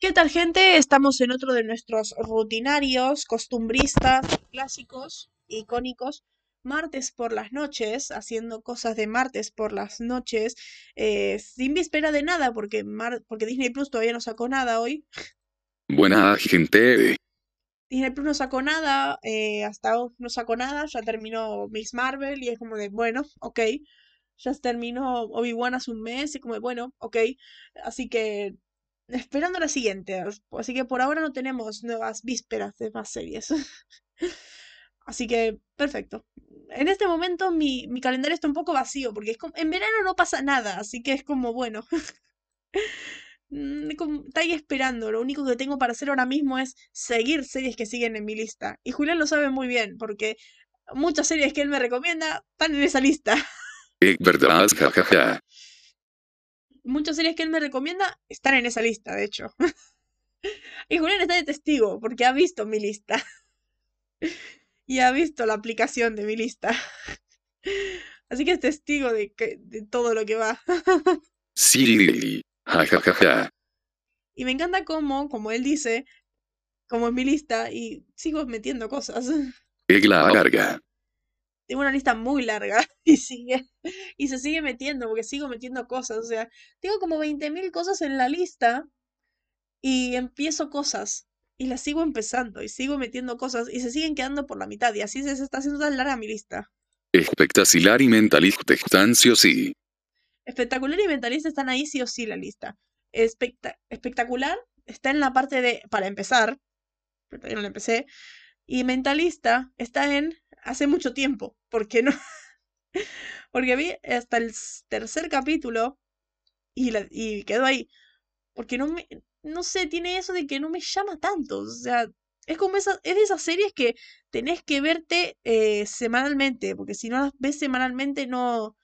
¿Qué tal, gente? Estamos en otro de nuestros rutinarios, costumbristas, clásicos, icónicos, martes por las noches, haciendo cosas de martes por las noches, eh, sin víspera de nada, porque, porque Disney Plus todavía no sacó nada hoy. Buena gente. Disney Plus no sacó nada, eh, hasta hoy no sacó nada, ya terminó Miss Marvel y es como de, bueno, ok. Ya terminó Obi-Wan hace un mes y como de, bueno, ok. Así que esperando la siguiente. Así que por ahora no tenemos nuevas vísperas de más series. Así que, perfecto. En este momento mi, mi, calendario está un poco vacío, porque es como, en verano no pasa nada, así que es como, bueno. Mm, está ahí esperando. Lo único que tengo para hacer ahora mismo es seguir series que siguen en mi lista. Y Julián lo sabe muy bien, porque muchas series que él me recomienda están en esa lista. Verdad, jajaja muchas series que él me recomienda están en esa lista, de hecho. y Julián está de testigo, porque ha visto mi lista. y ha visto la aplicación de mi lista. Así que es testigo de, que, de todo lo que va. sí, ja, Y me encanta cómo, como él dice, como en mi lista, y sigo metiendo cosas. Es la larga tengo una lista muy larga y sigue y se sigue metiendo porque sigo metiendo cosas, o sea, tengo como 20.000 cosas en la lista y empiezo cosas y las sigo empezando y sigo metiendo cosas y se siguen quedando por la mitad y así se está haciendo tan larga mi lista. Espectacular y mentalista están sí o sí. Espectacular y mentalista están ahí sí o sí la lista. espectacular está en la parte de para empezar, pero todavía no la empecé, y mentalista está en hace mucho tiempo, porque no, porque vi hasta el tercer capítulo y, quedó ahí, porque no no sé, tiene eso de que no me llama tanto, o sea, es como es de esas series que tenés que verte eh, semanalmente, porque si no las ves semanalmente no,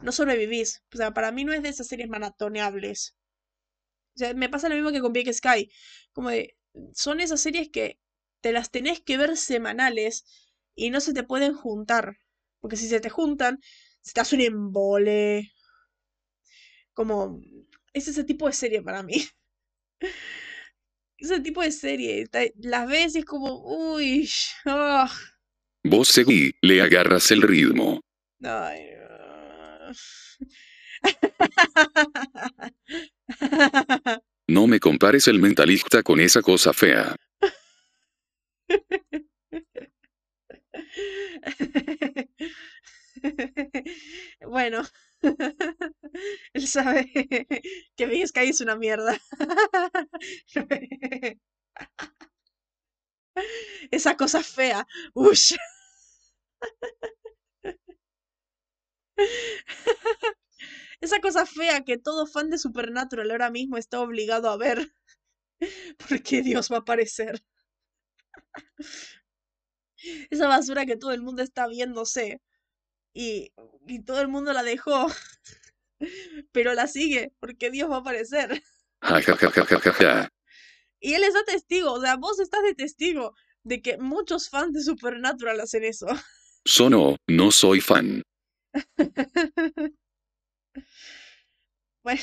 no sobrevivís, o sea, para mí no es de esas series maratoneables. O sea, me pasa lo mismo que con Big Sky, como de, son esas series que te las tenés que ver semanales y no se te pueden juntar. Porque si se te juntan, se te hace un embole. Como. Es ese tipo de serie para mí. ese tipo de serie. Las ves y es como. Uy. Ah. Vos seguí, le agarras el ritmo. Ay. No me compares el mentalista con esa cosa fea. bueno, él sabe que Big Sky es una mierda. Esa cosa fea. Ush. Esa cosa fea que todo fan de Supernatural ahora mismo está obligado a ver. Porque Dios va a aparecer esa basura que todo el mundo está viéndose y, y todo el mundo la dejó, pero la sigue porque Dios va a aparecer. y él está testigo, o sea, vos estás de testigo de que muchos fans de Supernatural hacen eso. Sono, no soy fan. bueno,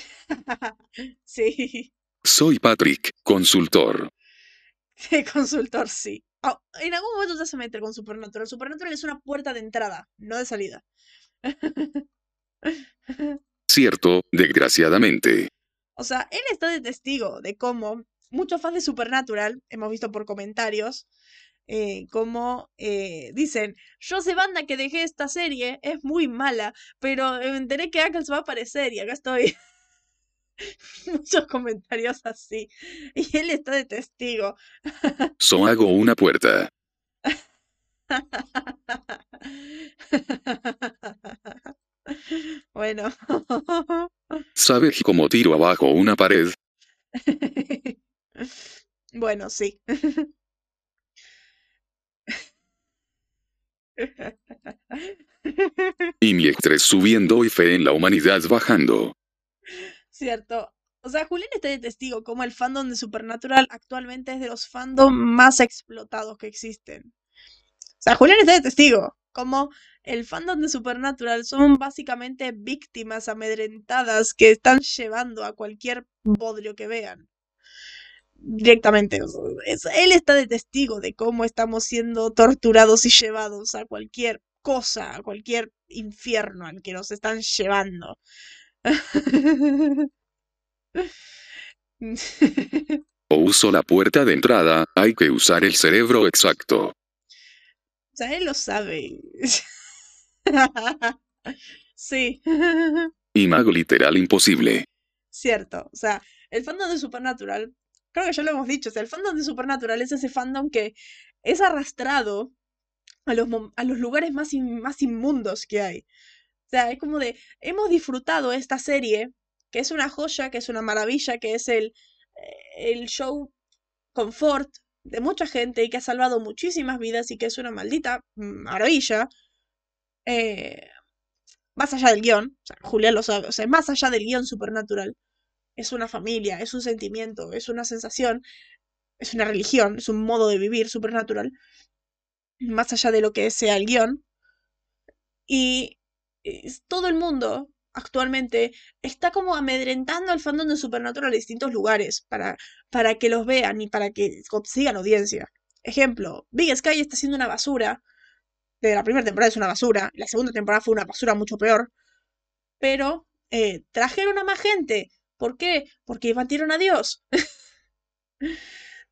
sí. Soy Patrick, consultor. consultor, sí. Ah, en algún momento ya se mete con Supernatural. Supernatural es una puerta de entrada, no de salida. Cierto, desgraciadamente. O sea, él está de testigo de cómo muchos fans de Supernatural, hemos visto por comentarios, eh, como eh, dicen, yo sé banda que dejé esta serie, es muy mala, pero me enteré que Ackles va a aparecer y acá estoy. muchos comentarios así. Y él está de testigo. So hago una puerta. bueno. ¿Sabes cómo tiro abajo una pared? bueno, sí. y mi estrés subiendo y fe en la humanidad bajando. Cierto. O sea, Julián está de testigo como el fandom de Supernatural actualmente es de los fandom más explotados que existen. O sea, Julián está de testigo como el fandom de Supernatural son básicamente víctimas amedrentadas que están llevando a cualquier bodrio que vean. directamente. él está de testigo de cómo estamos siendo torturados y llevados a cualquier cosa, a cualquier infierno al que nos están llevando. O uso la puerta de entrada, hay que usar el cerebro exacto. O sea, él lo sabe. sí. Y mago literal imposible. Cierto. O sea, el fandom de Supernatural, creo que ya lo hemos dicho, o sea, el fandom de Supernatural es ese fandom que es arrastrado a los, a los lugares más, más inmundos que hay. O sea, es como de, hemos disfrutado esta serie, que es una joya, que es una maravilla, que es el, eh, el show confort de mucha gente y que ha salvado muchísimas vidas y que es una maldita maravilla. Eh, más allá del guion, o sea, Julián lo sabe, o sea, más allá del guion supernatural, es una familia, es un sentimiento, es una sensación, es una religión, es un modo de vivir supernatural, más allá de lo que sea el guion. Y todo el mundo actualmente está como amedrentando al fandom de Supernatural a distintos lugares para, para que los vean y para que consigan audiencia. Ejemplo, Big Sky está haciendo una basura. De la primera temporada es una basura, la segunda temporada fue una basura mucho peor. Pero eh, trajeron a más gente. ¿Por qué? Porque batieron a Dios.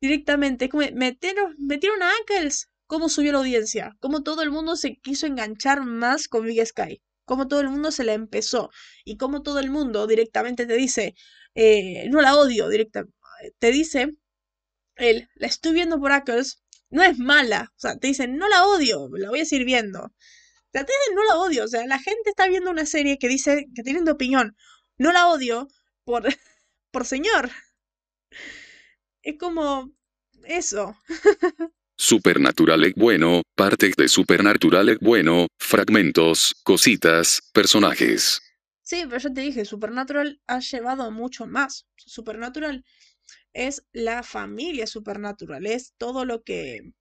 Directamente, como metieron, metieron a Ankles. ¿Cómo subió la audiencia? ¿Cómo todo el mundo se quiso enganchar más con Big Sky? Cómo todo el mundo se la empezó y cómo todo el mundo directamente te dice, eh, no la odio, directamente, te dice, él, la estoy viendo por Ackles, no es mala, o sea, te dicen, no la odio, la voy a seguir viendo. Sea, te dicen, no la odio, o sea, la gente está viendo una serie que dice, que tienen de opinión, no la odio por, por señor. Es como eso. Supernatural es bueno, partes de Supernatural es bueno, fragmentos, cositas, personajes. Sí, pero yo te dije, Supernatural ha llevado mucho más. Supernatural es la familia Supernatural, es todo lo que.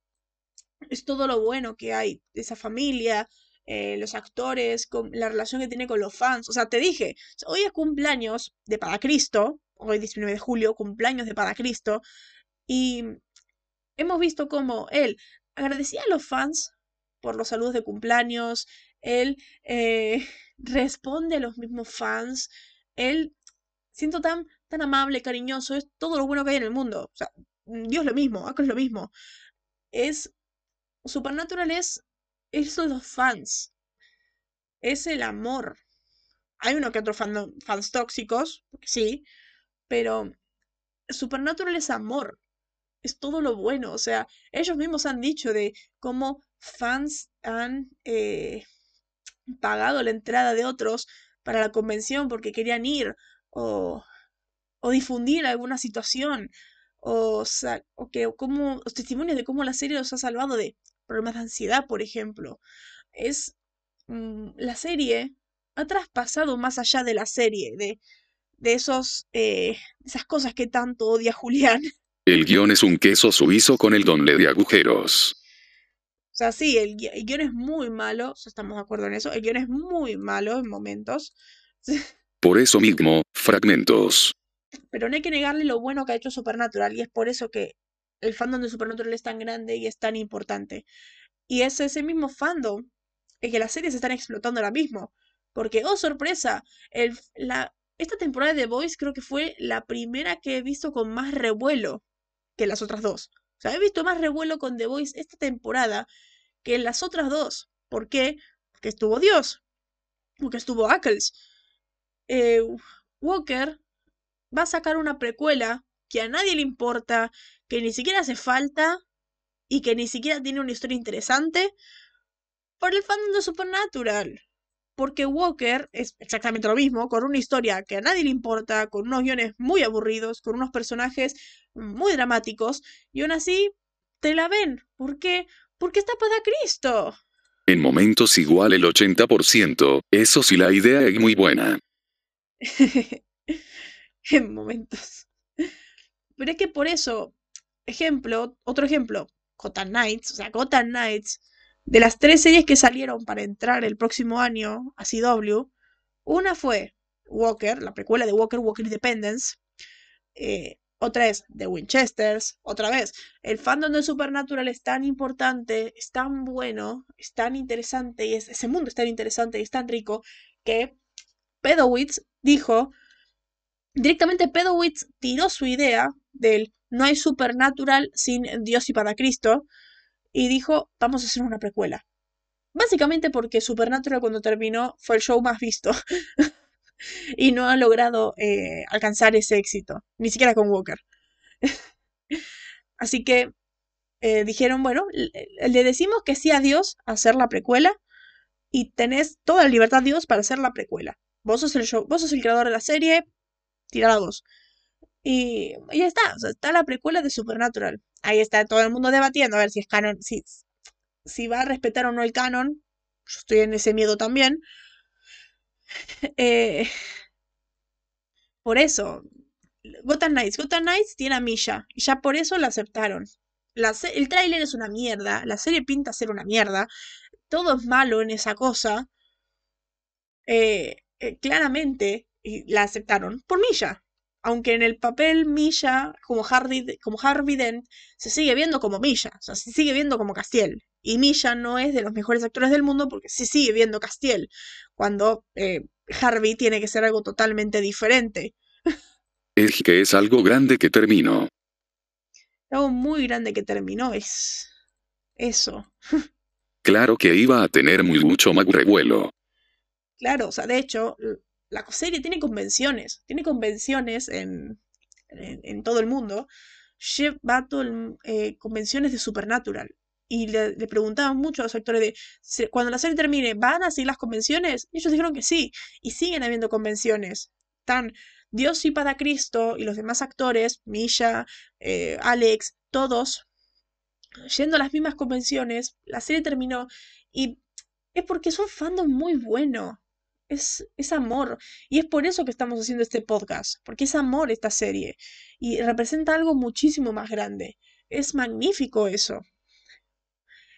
es todo lo bueno que hay esa familia, eh, los actores, con la relación que tiene con los fans. O sea, te dije, hoy es cumpleaños de Paracristo, hoy 19 de julio, cumpleaños de Paracristo, y hemos visto cómo él agradecía a los fans por los saludos de cumpleaños, él eh, responde a los mismos fans, él siento tan, tan amable, cariñoso, es todo lo bueno que hay en el mundo. O sea, Dios lo mismo, acá es lo mismo. Es. Supernatural es. Eso los fans. Es el amor. Hay uno que otro fans tóxicos, sí, pero Supernatural es amor es todo lo bueno. O sea, ellos mismos han dicho de cómo fans han eh, pagado la entrada de otros para la convención porque querían ir o, o difundir alguna situación o, o que como los testimonios de cómo la serie los ha salvado de problemas de ansiedad, por ejemplo. Es mm, la serie ha traspasado más allá de la serie, de, de esos, eh, esas cosas que tanto odia Julián. El guion es un queso suizo con el donle de agujeros. O sea, sí, el, guion es muy malo, estamos de acuerdo en eso, el guion es muy malo en momentos. Por eso mismo, fragmentos. Pero no hay que negarle lo bueno que ha hecho Supernatural y es por eso que el fandom de Supernatural es tan grande y es tan importante. Y es ese mismo fandom el que las series están explotando ahora mismo. Porque, oh sorpresa, el, la, esta temporada de The Voice creo que fue la primera que he visto con más revuelo que las otras dos. O sea, he visto más revuelo con The Voice esta temporada que en las otras dos. ¿Por qué? Porque estuvo Dios. Porque estuvo Ackles. Eh, Walker va a sacar una precuela que a nadie le importa, que ni siquiera hace falta y que ni siquiera tiene una historia interesante por el fandom de Supernatural porque Walker es exactamente lo mismo, con una historia que a nadie le importa, con unos guiones muy aburridos, con unos personajes muy dramáticos, y aún así te la ven. ¿Por qué? Porque está para Cristo. En momentos igual el 80%, eso sí la idea es muy buena. en momentos. Pero es que por eso, ejemplo, otro ejemplo, Gotham Knights, o sea, Gotham Knights de las tres series que salieron para entrar el próximo año a CW, una fue Walker, la precuela de Walker, Walker Independence, eh, otra es The Winchesters, otra vez. El fandom de Supernatural es tan importante, es tan bueno, es tan interesante y ese mundo es tan interesante y es tan rico que Pedowitz dijo, directamente Pedowitz tiró su idea del no hay Supernatural sin Dios y para Cristo y dijo, vamos a hacer una precuela. Básicamente porque Supernatural cuando terminó fue el show más visto. y no ha logrado eh, alcanzar ese éxito, ni siquiera con Walker. Así que eh, dijeron, bueno, le decimos que sí a Dios hacer la precuela y tenés toda la libertad Dios para hacer la precuela. Vos sos el show, vos sos el creador de la serie, tira la dos. Y, ya está, está la precuela de Supernatural. Ahí está todo el mundo debatiendo a ver si es canon, si, si va a respetar o no el canon. Yo estoy en ese miedo también. Eh, por eso, Gotham Knights. Gotham Knights tiene a Misha. Y ya por eso la aceptaron. el tráiler es una mierda. La serie pinta ser una mierda. Todo es malo en esa cosa. Eh, eh, claramente la aceptaron por Misha. Aunque en el papel Misha, como Harvey, como Harvey Dent, se sigue viendo como Misha. O sea, se sigue viendo como Castiel. Y Misha no es de los mejores actores del mundo porque se sigue viendo Castiel. Cuando eh, Harvey tiene que ser algo totalmente diferente. Es que es algo grande que terminó. Algo muy grande que terminó es eso. Claro que iba a tener muy mucho más revuelo. Claro, o sea, de hecho, la serie tiene convenciones, tiene convenciones en, en, todo el mundo. Lleva eh, convenciones de Supernatural. Y le, preguntaban mucho a los actores de, cuando la serie termine, ¿van a seguir las convenciones? Y ellos dijeron que sí, y siguen habiendo convenciones. Están Dios y para Cristo y los demás actores, Misha, eh, Alex, todos yendo a las mismas convenciones, la serie terminó y es porque es un fandom muy bueno. Es, es, amor. Y es por eso que estamos haciendo este podcast, porque es amor esta serie. Y representa algo muchísimo más grande. Es magnífico eso.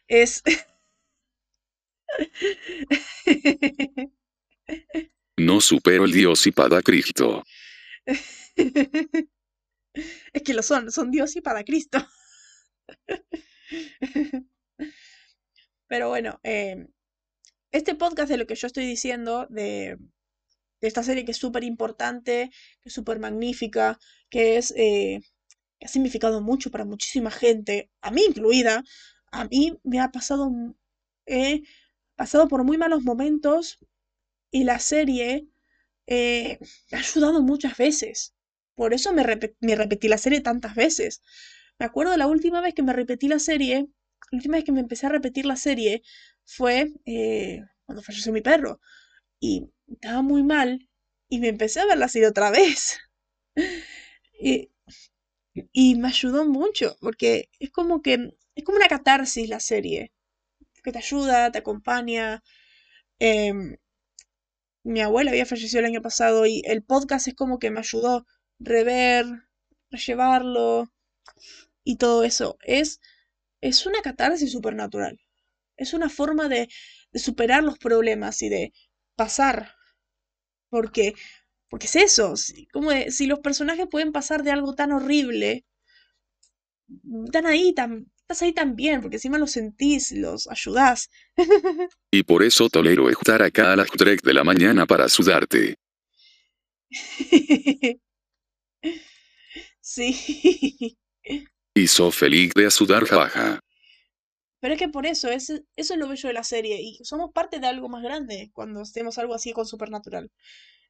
Es... no supero el Dios y para Cristo. es que lo son, son Dios y para Cristo. Pero bueno, em, este podcast de lo que yo estoy diciendo, de, esta serie que es súper importante, que es súper magnífica, que es eh, ha significado mucho para muchísima gente, a mí incluida, a mí me ha pasado, he pasado por muy malos momentos y la serie eh, me ha ayudado muchas veces. Por eso me, me repetí la serie tantas veces. Me acuerdo de la última vez que me repetí la serie, la última vez que me empecé a repetir la serie fue eh, cuando falleció mi perro. Y estaba muy mal y me empecé a ver la serie otra vez. y, y, me ayudó mucho porque es como que es como una catarsis la serie. Que te ayuda, te acompaña. Em, mi abuela había fallecido el año pasado y el podcast es como que me ayudó rever, llevarlo y todo eso. Es, es una catarsis supernatural. Es una forma de, de superar los problemas y de pasar. Porque, porque es eso. Como si los personajes pueden pasar de algo tan horrible, están ahí, tan, estás ahí también, porque encima los sentís, los ayudás. y por eso tolero estar acá a las 3 de la mañana para ayudarte. sí. Y soy feliz de ayudar, jaja. Pero es que por eso, es, eso es lo bello de la serie. Y somos parte de algo más grande cuando hacemos algo así con Supernatural.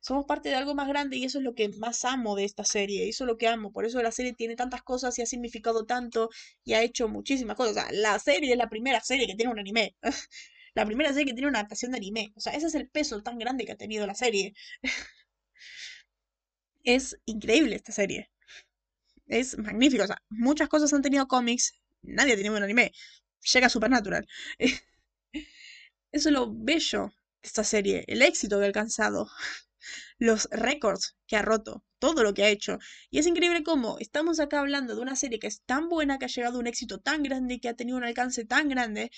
Somos parte de algo más grande y eso es lo que más amo de esta serie. Eso es lo que amo. Por eso la serie tiene tantas cosas y ha significado tanto y ha hecho muchísimas cosas. O sea, la serie es la primera serie que tiene un anime. la primera serie que tiene una adaptación de anime. O sea, ese es el peso tan grande que ha tenido la serie. es increíble esta serie es magnífico. Muchas cosas han tenido cómics, nadie ha tenido un anime. Llega Supernatural. Eso es lo bello de esta serie, el éxito que ha alcanzado, los récords que ha roto, todo lo que ha hecho. Y es increíble cómo estamos acá hablando de una serie que es tan buena, que ha llegado a un éxito tan grande que ha tenido un alcance tan grande,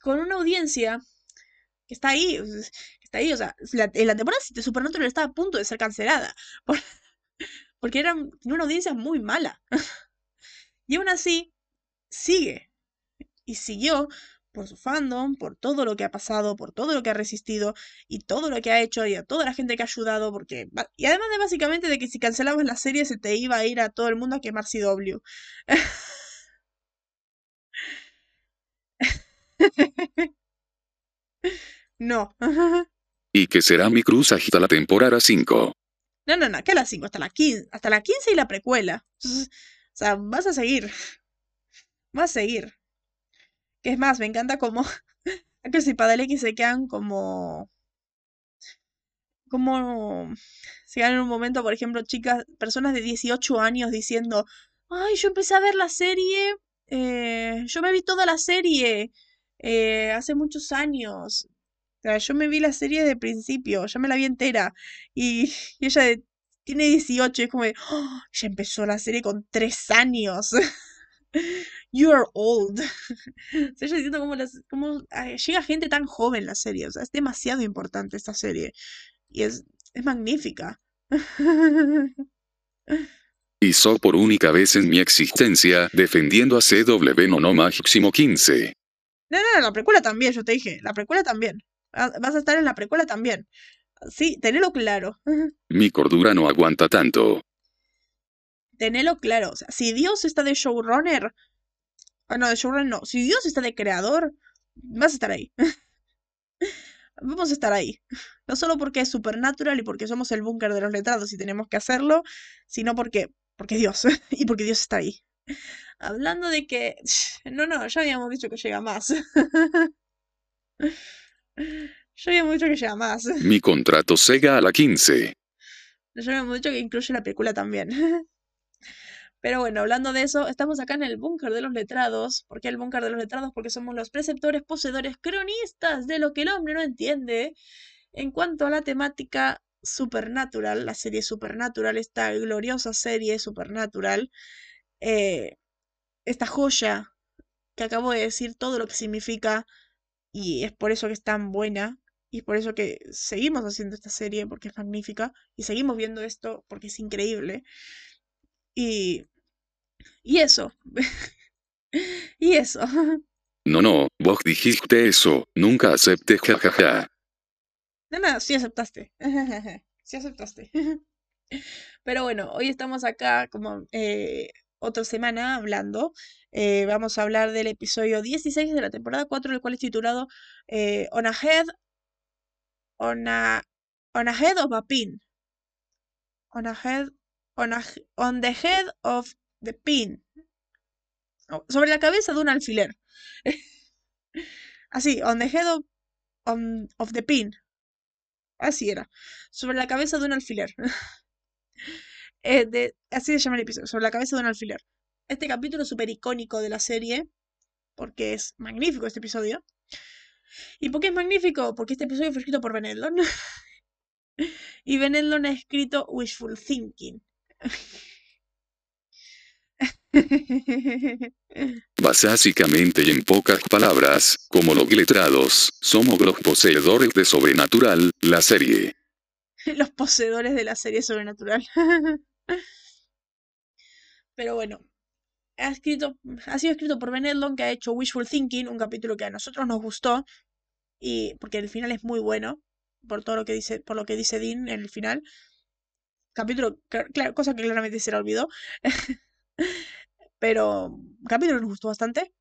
con una audiencia que está ahí, está ahí, o sea, en la temporada Supernatural está a punto de ser cancelada. porque era una audiencia muy mala. y aún así, sigue. Y siguió por su fandom, por todo lo que ha pasado, por todo lo que ha resistido y todo lo que ha hecho y a toda la gente que ha ayudado, porque... Y además de básicamente de que si cancelabas la serie se te iba a ir a todo el mundo a quemar CW. no. y que será mi cruz hasta la temporada 5. No, no, no, que a las 5, hasta la 15, hasta la 15 y la precuela. O sea, vas a seguir. Vas a seguir. Que es más, me encanta como que si X se quedan como como se quedan en un momento, por ejemplo, chicas, personas de 18 años diciendo, ay, yo empecé a ver la serie, eh, yo me vi toda la serie eh, hace muchos años. Sea, yo me vi la serie de principio, ya me la vi entera. Y, ella tiene 18, es como, de, oh, ya empezó la serie con 3 años. You are old. o sea, yo siento como, las, como llega gente tan joven la serie. O sea, es demasiado importante esta serie. Y es, es magnífica. Hizo por única vez en mi existencia defendiendo a CW no no máximo 15. No, no, la precuela también, yo te dije. La precuela también. Vas a estar en la precuela también. Sí, tenelo claro. Mi cordura no aguanta tanto. Tenelo claro. O sea, si Dios está de showrunner, Ah, no, de showrunner no. Si Dios está de creador, vas a estar ahí. Vamos a estar ahí. No solo porque es supernatural y porque somos el búnker de los letrados y tenemos que hacerlo, sino porque, porque Dios. y porque Dios está ahí. Hablando de que... No, no, ya habíamos dicho que llega más. ya habíamos dicho que llega más. Mi contrato Sega a la 15. Ya habíamos dicho que incluye la película también. Pero bueno, hablando de eso, estamos acá en el búnker de los letrados. ¿Por qué el búnker de los letrados? Porque somos los preceptores, poseedores, cronistas de lo que el hombre no entiende. En cuanto a la temática supernatural, la serie Supernatural, esta gloriosa serie Supernatural, eh, esta joya que acabo de decir todo lo que significa y es por eso que es tan buena y es por eso que seguimos haciendo esta serie porque es magnífica y seguimos viendo esto porque es increíble. Y y eso. y eso. No, no, vos dijiste eso. Nunca acepté, jajaja. No, no, sí aceptaste. sí aceptaste. Pero bueno, hoy estamos acá como eh, otra semana hablando. Eh, vamos a hablar del episodio 16 de la temporada 4, el cual es titulado eh, On a Head. On a, on a Head of a Pin. On a Head. On, the Head of the pin. Sobre la cabeza de un alfiler. Así, on the head of, of the pin. Así era. Sobre la cabeza de un alfiler. Eh, así se llama el episodio. Sobre la cabeza de un alfiler. Este capítulo es súper icónico de la serie. Porque es magnífico este episodio. ¿Y por qué es magnífico? Porque este episodio fue escrito por Ben y Ben ha escrito Wishful Thinking. Básicamente y en pocas palabras, como los letrados, somos los poseedores de Sobrenatural, la serie. los poseedores de la serie Sobrenatural. Pero bueno, ha, escrito, ha sido escrito por Ben que ha hecho Wishful Thinking, un capítulo que a nosotros nos gustó, y porque el final es muy bueno, por todo lo que dice, por lo que dice Dean en el final. Capítulo, cosa que claramente se le olvidó. pero capítulo nos gustó bastante.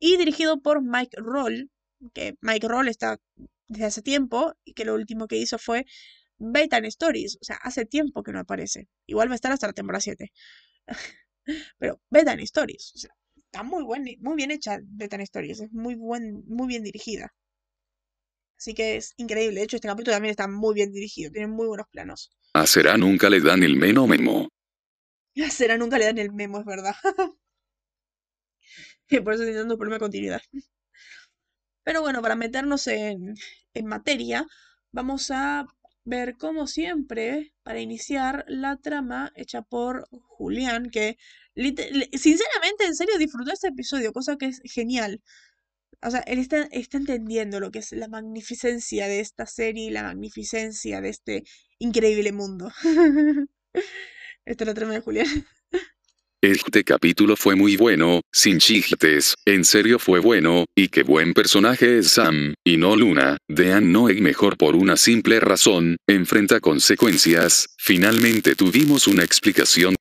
Y dirigido por Mike Roll, que Mike Roll está desde hace tiempo y que lo último que hizo fue Bedtime Stories. O sea, hace tiempo que no aparece. Igual va a estar hasta la temporada 7. pero Bedtime Stories. O sea, está muy, buen, muy bien hecha Bedtime Stories. Es muy, buen, muy bien dirigida. Así que es increíble. De hecho, este capítulo también está muy bien dirigido. Tiene muy buenos planos. A Será nunca le dan el meno memo. A Será nunca le dan el memo, es verdad. y por eso estoy un problema de continuidad. Pero bueno, para meternos en, en materia, vamos a ver como siempre, para iniciar, la trama hecha por Julián, que sinceramente, en serio, disfrutó este episodio, cosa que es genial. O sea, él está, está entendiendo lo que es la magnificencia de esta serie la magnificencia de este increíble mundo. Esta es la trama de Julián. Este capítulo fue muy bueno, sin chistes, en serio fue bueno, y qué buen personaje es Sam, y no Luna. Dean no es mejor por una simple razón, enfrenta consecuencias, finalmente tuvimos una explicación.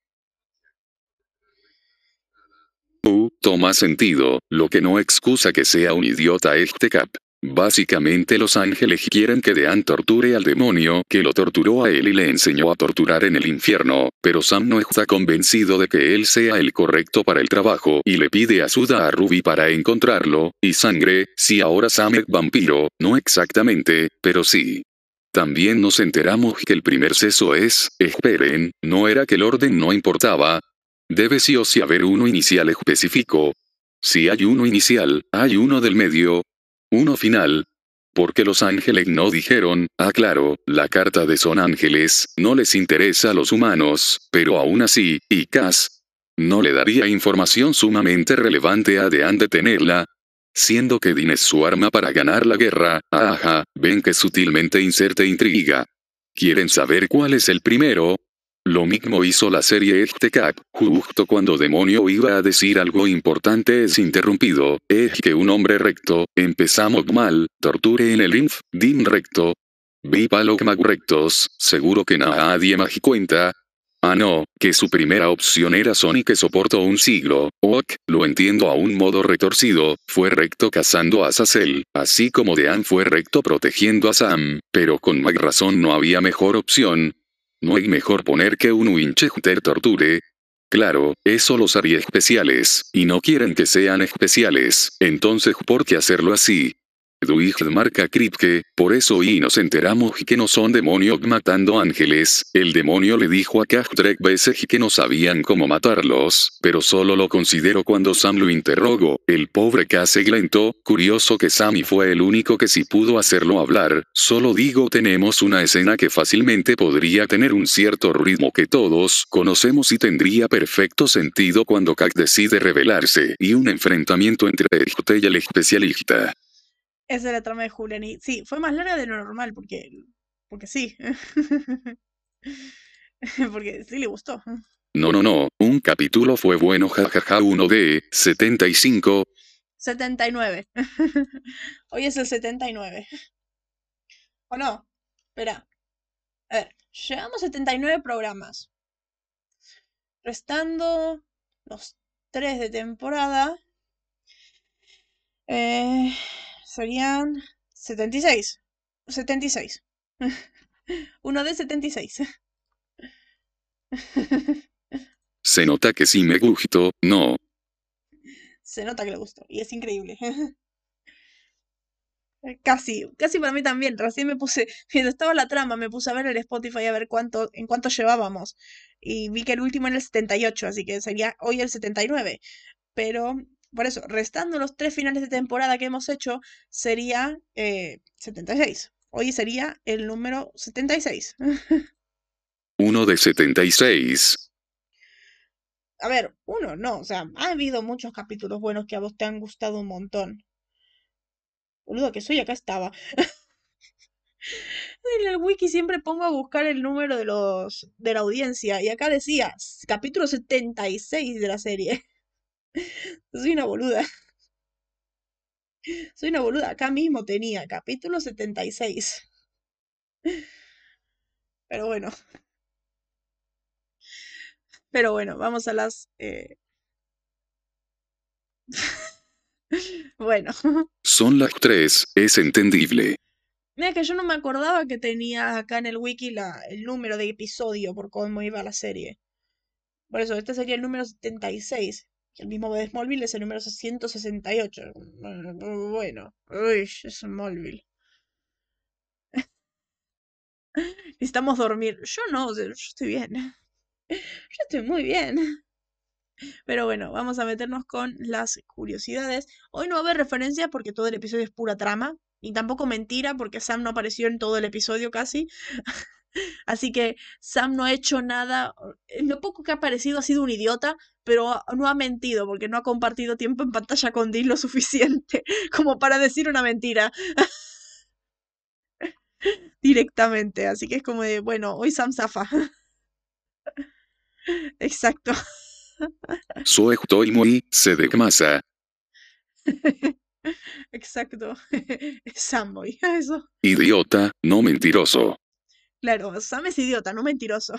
Uh, toma sentido, lo que no excusa que sea un idiota este cap. Básicamente los ángeles quieren que Dean torture al demonio que lo torturó a él y le enseñó a torturar en el infierno, pero Sam no está convencido de que él sea el correcto para el trabajo y le pide ayuda a Ruby para encontrarlo, y sangre, si ahora Sam es vampiro, no exactamente, pero sí. También nos enteramos que el primer seso es, esperen, no era que el orden no importaba. Debe sí o sí haber uno inicial específico. Si hay uno inicial, hay uno del medio, uno final. Porque los ángeles no dijeron, ah claro, la carta de son ángeles, no les interesa a los humanos, pero aún así, y Cas, no le daría información sumamente relevante a Dean de tenerla, siendo que Din es su arma para ganar la guerra, ajá, ven que sutilmente inserte intriga. ¿Quieren saber cuál es el primero? Lo mismo hizo la serie este cap, justo cuando Demonio iba a decir algo importante es interrumpido, es que un hombre recto, empezamos mal, torture en el inf, dim recto. Viva los rectos, seguro que nadie más cuenta. Ah no, que su primera opción era Sony que soportó un siglo, ok, lo entiendo a un modo retorcido, fue recto cazando a Sassel, así como Dean fue recto protegiendo a Sam, pero con más razón no había mejor opción, no hay mejor poner que un Winchester torture. Claro, eso los haría especiales, y no quieren que sean especiales, entonces ¿por qué hacerlo así? Duig marca Kripke, por eso y nos enteramos que no son demonios matando ángeles, el demonio le dijo a Kajtrek veces que no sabían cómo matarlos, pero solo lo consideró cuando Sam lo interrogó, el pobre K curioso que Sammy fue el único que sí pudo hacerlo hablar, solo digo tenemos una escena que fácilmente podría tener un cierto ritmo que todos conocemos y tendría perfecto sentido cuando Kak decide revelarse, y un enfrentamiento entre el y el especialista. Esa es la trama de Julian. Y sí, fue más larga de lo normal, porque. Porque sí. porque sí le gustó. No, no, no. Un capítulo fue bueno, jajaja, uno de 75. 79. Hoy es el 79. ¿O no? Espera. A ver, llevamos 79 programas. Restando los 3 de temporada. Eh, serían 76. 76. Uno de 76. Se nota que sí me gustó, no. Se nota que le gustó, y es increíble. Casi, casi para mí también. Recién me puse, mientras estaba la trama, me puse a ver el Spotify a ver cuánto, en cuánto llevábamos. Y vi que el último era el 78, así que sería hoy el 79. Pero por eso, restando los tres finales de temporada que hemos hecho, sería 76. Eh, Hoy sería el número 76. Uno de 76. A ver, uno no, o sea, ha habido muchos capítulos buenos que a vos te han gustado un montón. Boludo, que soy acá estaba. en el wiki siempre pongo a buscar el número de los de la audiencia y acá decía capítulo 76 de la serie. Soy una boluda. Soy una boluda. Acá mismo tenía capítulo 76. Pero bueno. Pero bueno, vamos a las... Eh, bueno. Son las tres, es entendible. Mira que yo no me acordaba que tenía acá en el wiki la, el número de episodio por cómo iba la serie. Por eso, este sería el número 76 el mismo de Smallville es el número 168. Bueno, uy, es Smallville. Necesitamos dormir. Yo no, yo estoy bien. Yo estoy muy bien. Pero bueno, vamos a meternos con las curiosidades. Hoy no va a haber referencias porque todo el episodio es pura trama. Y tampoco mentira porque Sam no apareció en todo el episodio casi. Así que Sam no ha hecho nada. En lo poco que ha aparecido ha sido un idiota, pero no ha mentido porque no ha compartido tiempo en pantalla con Dean lo suficiente como para decir una mentira. Directamente. Así que es como de, bueno, hoy Sam zafa. Exacto. Soy estoy muy sedekmasa. Exacto. Samboy. Eso. Idiota, no mentiroso. Claro, Sam es idiota, no mentiroso.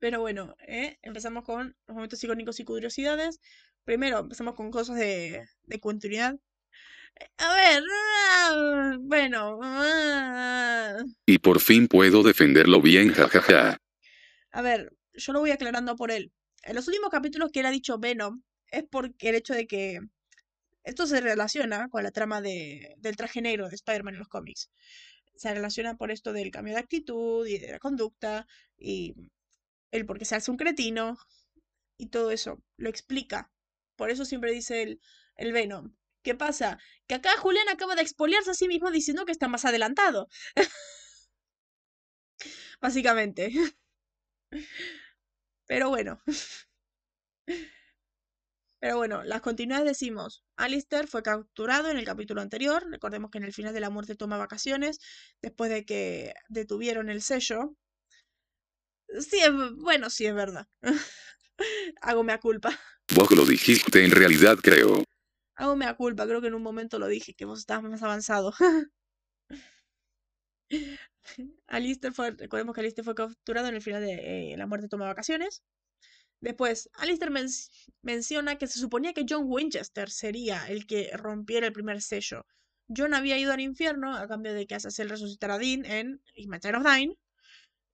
Pero bueno, ¿eh? empezamos con los momentos icónicos y curiosidades. Primero, empezamos con cosas de, de continuidad. A ver, ah, bueno. ah, Y por fin puedo defenderlo bien, jajaja. A ver, yo lo voy aclarando por él. En los últimos capítulos que él ha dicho Venom es porque el hecho de que esto se relaciona con la trama de, del traje negro de Spider-Man en los cómics. Se relaciona por esto del cambio de actitud y de la conducta y el por qué se hace un cretino y todo eso. Lo explica. Por eso siempre dice el, el Venom. ¿Qué pasa? Que acá Julián acaba de expoliarse a sí mismo diciendo que está más adelantado. Básicamente. Pero bueno. Pero bueno, las continuidades decimos, Alistair fue capturado en el capítulo anterior, recordemos que en el final de la muerte toma vacaciones, después de que detuvieron el sello. Sí, es, bueno, sí es verdad. Hago mea culpa. Vos lo dijiste en realidad creo. Hago mea culpa, creo que en un momento lo dije, que vos estabas más avanzado. Alistair fue, recordemos que Alistair fue capturado en el final de eh, La muerte toma vacaciones. Después, Alistair men- menciona que se suponía que John Winchester sería el que rompiera el primer sello. John había ido al infierno a cambio de que Azazel resucitara a Dean en Humankind of Dying.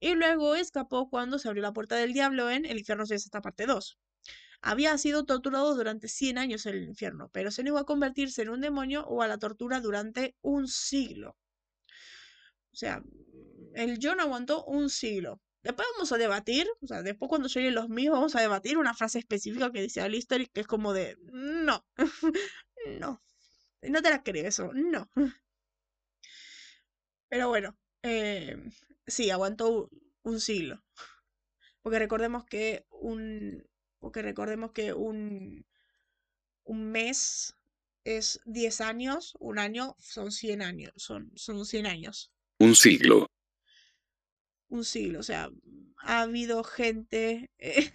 Y luego escapó cuando se abrió la puerta del diablo en El infierno es esta parte 2. Había sido torturado durante 100 años en el infierno, pero se negó a convertirse en un demonio o a la tortura durante un siglo. O sea, el John aguantó un siglo. Después vamos a debatir, o sea, después cuando lleguen los míos vamos a debatir una frase específica que dice Alistair que es como de, no, no, no te la creo eso, no. Pero bueno, eh, sí, aguantó un, siglo. Porque recordemos que un, porque recordemos que un, un mes es 10 años, un año son 100 años, son, son 100 años. Un siglo. Un siglo. O sea, ha habido gente. eh,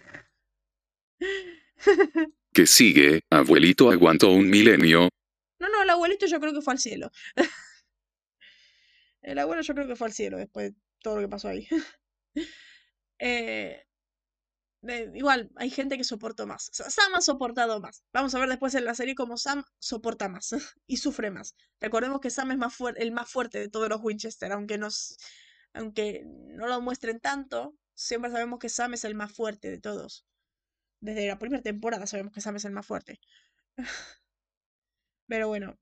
Que sigue, abuelito aguantó un milenio. No, no, el abuelito yo creo que fue al cielo. El abuelo yo creo que fue al cielo después de todo lo que pasó ahí. Eh, eh, igual, hay gente que soportó más. O sea, Sam ha soportado más. Vamos a ver después en la serie cómo Sam soporta más y sufre más. Recordemos que Sam es más el más fuerte de todos los Winchester, aunque nos, aunque no lo muestren tanto, siempre sabemos que Sam es el más fuerte de todos. Desde la primera temporada sabemos que Sam es el más fuerte. Pero bueno,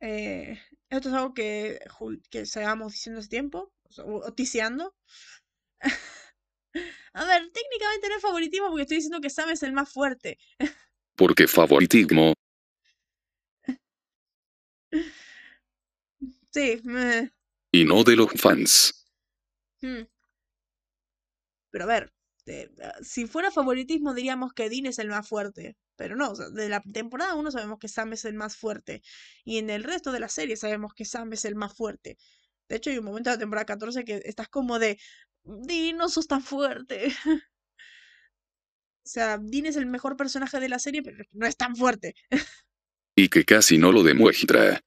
eh, esto es algo que, que diciendo hace tiempo, o o-. A ver, técnicamente no es favoritismo porque estoy diciendo que Sam es el más fuerte. Porque favoritismo. Sí, meh, Y no de los fans. hmm. Pero a ver, eh, ah, si fuera favoritismo diríamos que Dean es el más fuerte. Pero no, o sea, de la temporada 1 sabemos que Sam es el más fuerte. Y en el resto de la serie sabemos que Sam es el más fuerte. De hecho, hay un momento de la temporada 14 que estás como de, Dean, no sos tan fuerte. O sea, Dean es el mejor personaje de la serie, pero no es tan fuerte. Y que casi no lo demuestra.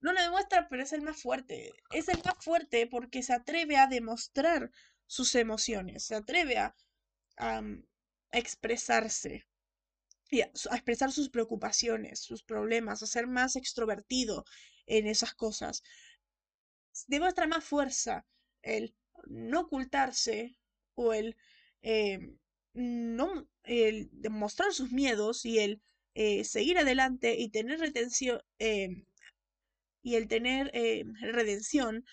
No lo demuestra, pero es el más fuerte. Es el más fuerte porque se atreve a demostrar sus emociones, se atreve a, a, mm, expresarse, y a, expresar sus preocupaciones, sus problemas, a ser más extrovertido en esas cosas. Demuestra más fuerza el no ocultarse o el eh, no el demostrar sus miedos y el eh, seguir adelante y tener retención eh, y el tener eh, redención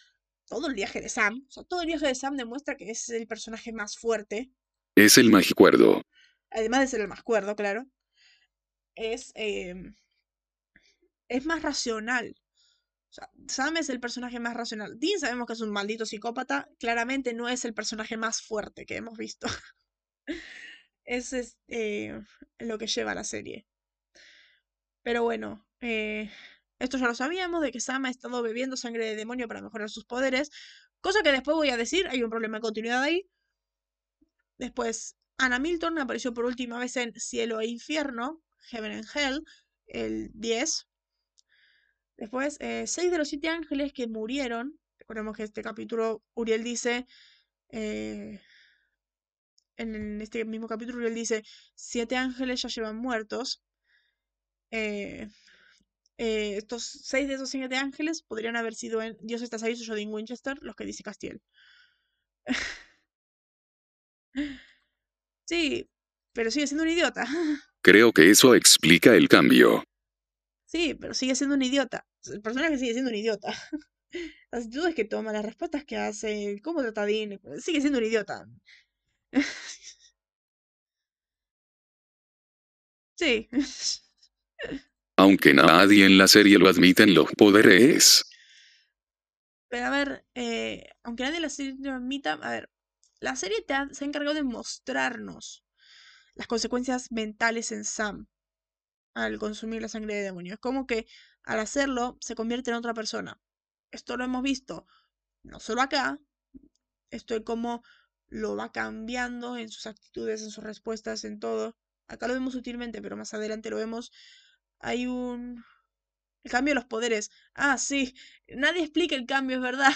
todo el viaje de Sam o sea todo el viaje de Sam demuestra que es el personaje más fuerte Es el más cuerdo. además de ser el más cuerdo claro es eh, es más racional o sea, Sam es el personaje más racional. Dean sabemos que es un maldito psicópata. Claramente no es el personaje más fuerte que hemos visto. Ese es eh, lo que lleva la serie. Pero bueno, eh, esto ya lo sabíamos, de que Sam ha estado bebiendo sangre de demonio para mejorar sus poderes. Cosa que después voy a decir, hay un problema de continuidad ahí. Después, Anna Milton apareció por última vez en Cielo e Infierno, Heaven and Hell, el 10. Después, eh, seis de los siete ángeles que murieron. Recordemos que este capítulo Uriel dice. eh, en este mismo capítulo Uriel dice: Siete ángeles ya llevan muertos. Eh, eh, estos seis de esos siete ángeles podrían haber sido en Dios está ahí, Jodin Winchester, los que dice Castiel. sí, pero sigue siendo un idiota. Creo que eso explica el cambio. Sí, pero sigue siendo un idiota. El personaje sigue siendo un idiota. Las actitudes que toma, las respuestas que hace, cómo trata a Dean, sigue siendo un idiota. sí. Aunque nadie en la serie lo admiten los poderes. Pero a ver, eh, aunque nadie la serie lo admita, a ver, la serie se ha encargado de mostrarnos las consecuencias mentales en Sam al consumir la sangre de demonio. Es como que al hacerlo se convierte en otra persona. Esto lo hemos visto no solo acá, esto es como lo va cambiando en sus actitudes, en sus respuestas, en todo. Acá lo vemos sutilmente, pero más adelante lo vemos. Hay un... El cambio de los poderes. Ah, sí. Nadie explica el cambio, es verdad.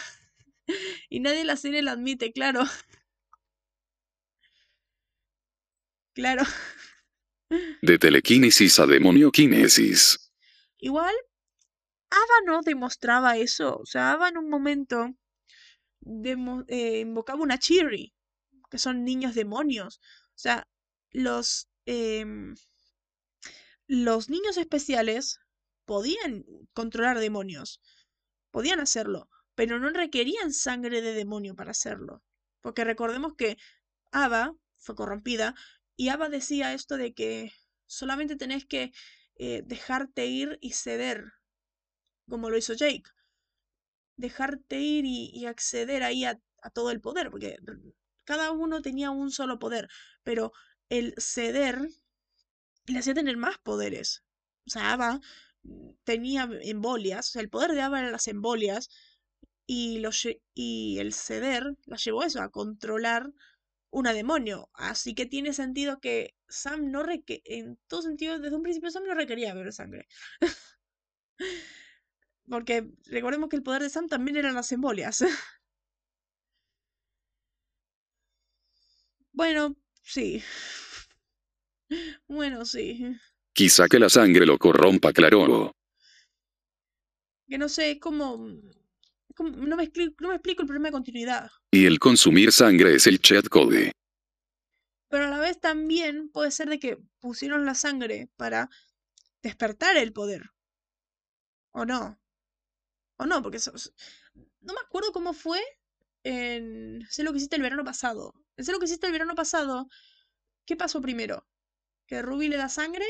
y nadie en la serie lo admite, claro. claro. De telequinesis a demonioquinesis. Igual, Ava no demostraba eso. O sea, Ava en un momento demo- eh, invocaba una Chiri, que son niños demonios. O sea, los, em, los niños especiales podían controlar demonios, podían hacerlo, pero no requerían sangre de demonio para hacerlo. Porque recordemos que Ava fue corrompida y Ava decía esto de que solamente tenés que eh, dejarte ir y ceder, como lo hizo Jake. Dejarte ir y, acceder ahí a todo el poder, porque cada uno tenía un solo poder, pero el ceder le hacía tener más poderes. O sea, Ava mm, tenía embolias, o sea, el poder de Ava eran las embolias, y, el ceder la llevó a eso, a controlar una demonio. Así que tiene sentido que Sam no requería, en todo sentido, desde un principio Sam no requería beber sangre. Porque recordemos que el poder de Sam también eran las embolias. bueno, sí. Bueno, sí. Quizá que la sangre lo corrompa, claro. Que no sé, cómo... cómo- no, me expli- no me explico el problema de continuidad. Y el consumir sangre es el chat code. Pero a la vez también puede ser de que pusieron la sangre para despertar el poder. ¿O no? ¿O no? Porque eso- no me acuerdo cómo fue en Sé lo que hiciste el verano pasado. Sé lo que hiciste el verano pasado, ¿qué pasó primero? ¿Que Ruby le da sangre?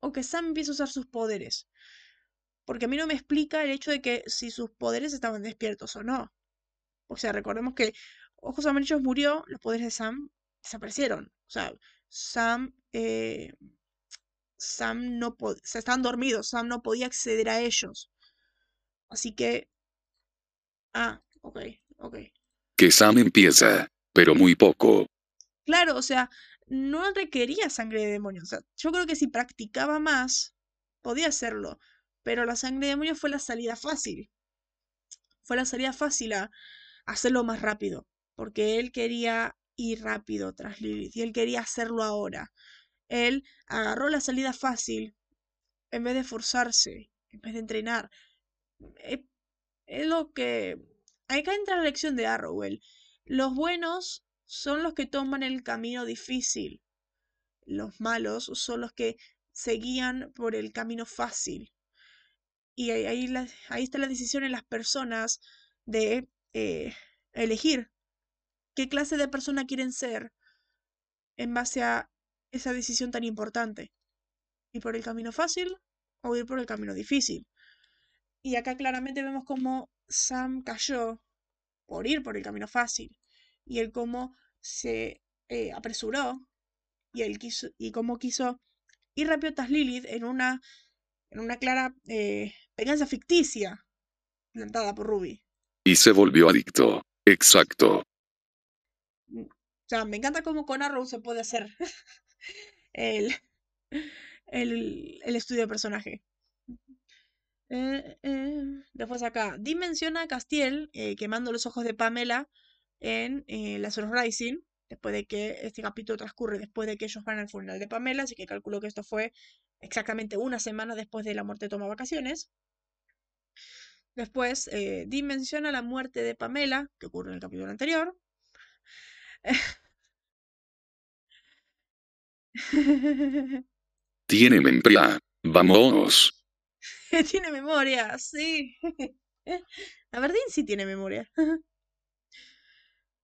¿O que Sam empieza a usar sus poderes? Porque a mí no me explica el hecho de que si sus poderes estaban despiertos o no. O sea, recordemos que Ojos Amarillos murió, los poderes de Sam desaparecieron. O sea, Sam, eh, Sam no podía, o sea, estaban dormidos, Sam no podía acceder a ellos. Así que, ah, ok, ok. Que Sam empieza, pero muy poco. Claro, o sea, no requería sangre de demonio. O sea, yo creo que si practicaba más, podía hacerlo. Pero la sangre de demonio fue la salida fácil. Fue la salida fácil a hacerlo más rápido. Porque él quería ir rápido tras Lilith. Y él quería hacerlo ahora. Él agarró la salida fácil en vez de forzarse, en vez de entrenar. Es, es lo que... Acá entra la lección de Arrowell. Los buenos son los que toman el camino difícil. Los malos son los que se guían por el camino fácil. Y ahí, ahí, está la decisión en las personas de eh, elegir qué clase de persona quieren ser en base a esa decisión tan importante. ¿Ir por el camino fácil o ir por el camino difícil? Y acá claramente vemos cómo Sam cayó por ir por el camino fácil y el cómo se eh, apresuró y él quiso y cómo quiso ir rápido tras Lilith en una en una clara eh, venganza ficticia plantada por Ruby. Y se volvió adicto. Exacto. O sea, me encanta cómo con Arrow se puede hacer el, el, el estudio de personaje. Eh, eh, Después acá, dimensiona a Castiel eh, quemando los ojos de Pamela en eh, la Rising, después de que este capítulo transcurre después de que ellos van al funeral de Pamela, así que calculo que esto fue exactamente una semana después de la muerte de Toma Vacaciones. Después, eh, dimensiona la muerte de Pamela, que ocurre en el capítulo anterior. Tiene memoria. Vamos. tiene memoria, sí. La verdad sí tiene memoria.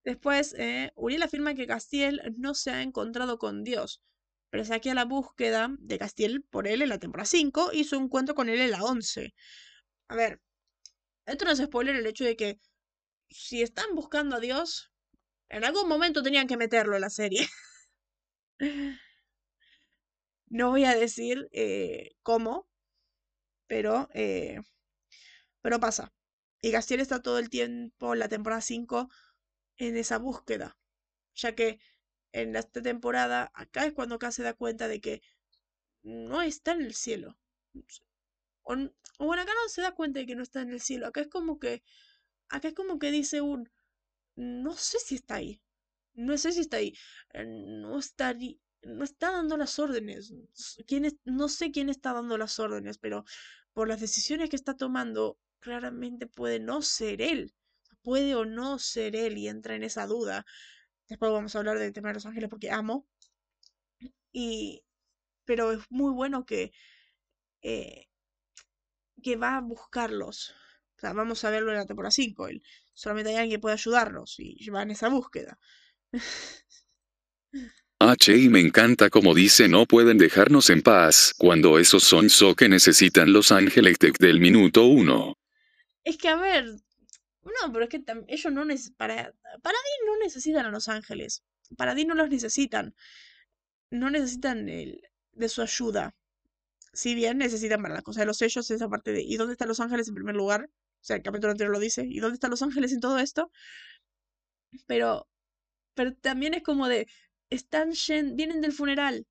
Después, eh, Uriel afirma que Castiel no se ha encontrado con Dios, pero se a la búsqueda de Castiel por él en la temporada 5 y su encuentro con él en la 11. A ver, esto no es spoiler el hecho de que si están buscando a Dios, en algún momento tenían que meterlo en la serie. no voy a decir eh, cómo, pero, eh, pero pasa. Y Castiel está todo el tiempo en la temporada 5 en esa búsqueda, ya que en esta temporada, acá es cuando acá se da cuenta de que no está en el cielo. O, bueno, acá no se da cuenta de que no está en el cielo. Acá es como que, acá es como que dice un, no sé si está ahí. No sé si está ahí. Eh, no está, no está dando las órdenes. ¿Quién no sé quién está dando las órdenes, pero por las decisiones que está tomando, claramente puede no ser él. Puede o no ser él y entra en esa duda. Después vamos a hablar del tema de Los Ángeles porque amo. Y, pero es muy bueno que, eh, que va a buscarlos. O sea, vamos a verlo en la temporada 5. Él, solamente hay alguien que puede ayudarlos y va en esa búsqueda. H y me encanta como dice no pueden dejarnos en paz, cuando esos son so que necesitan los ángeles del minuto uno. Es que a ver, no, pero es que ellos no necesitan, para, para Dean no necesitan a los ángeles, para Dean no los necesitan, no necesitan el, de su ayuda. Si bien necesitan para las cosas de los sellos, esa parte de ¿y dónde están los ángeles en primer lugar? O sea, el capítulo anterior lo dice, ¿y dónde están los ángeles en todo esto? Pero, pero también es como de, están vienen del funeral,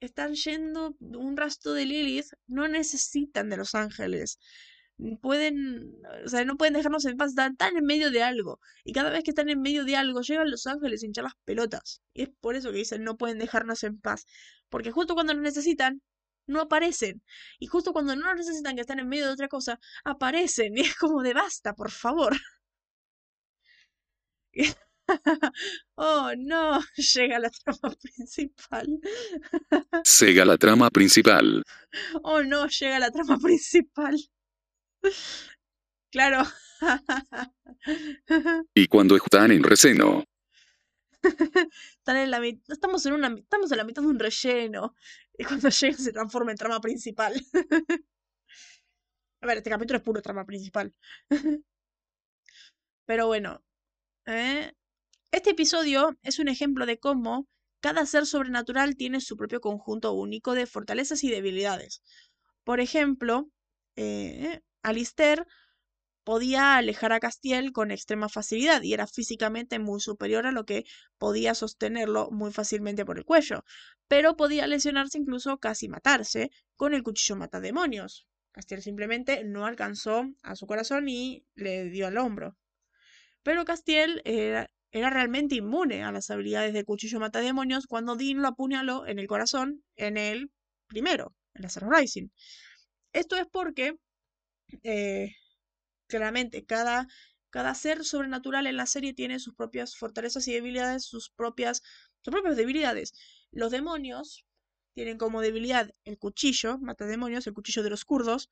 están yendo un rastro de Lilith, no necesitan de los ángeles. Pueden, o sea, no pueden dejarnos en paz, están, en medio de algo. Y cada vez que están en medio de algo, llegan los ángeles a hinchar las pelotas. Y es por eso que dicen, no pueden dejarnos en paz. Porque justo cuando nos necesitan, no aparecen. Y justo cuando no nos necesitan que están en medio de otra cosa, aparecen. Y es como de basta, por favor. oh, no, llega la trama principal. Llega la trama principal. Oh, no, llega la trama principal. Claro. y cuando están en receno. Están en la estamos en una estamos en la mitad de un relleno. Y cuando llega se transforma en trama principal. A ver, este capítulo es puro trama principal. Pero bueno. ¿eh? Este episodio es un ejemplo de cómo cada ser sobrenatural tiene su propio conjunto único de fortalezas y debilidades. Por ejemplo, eh, Alistair podía alejar a Castiel con extrema facilidad y era físicamente muy superior a lo que podía sostenerlo muy fácilmente por el cuello, pero podía lesionarse incluso casi matarse con el cuchillo matademonios. Castiel simplemente no alcanzó a su corazón y le dio al hombro. Pero Castiel era, realmente inmune a las habilidades de cuchillo matademonios cuando Dean lo apuñaló en el corazón en el primero, en la Rising. Esto es porque, eh, claramente, cada, cada ser sobrenatural en la serie tiene sus propias fortalezas y debilidades, sus propias, sus propias debilidades. Los demonios tienen como debilidad el cuchillo, matademonios, el cuchillo de los kurdos,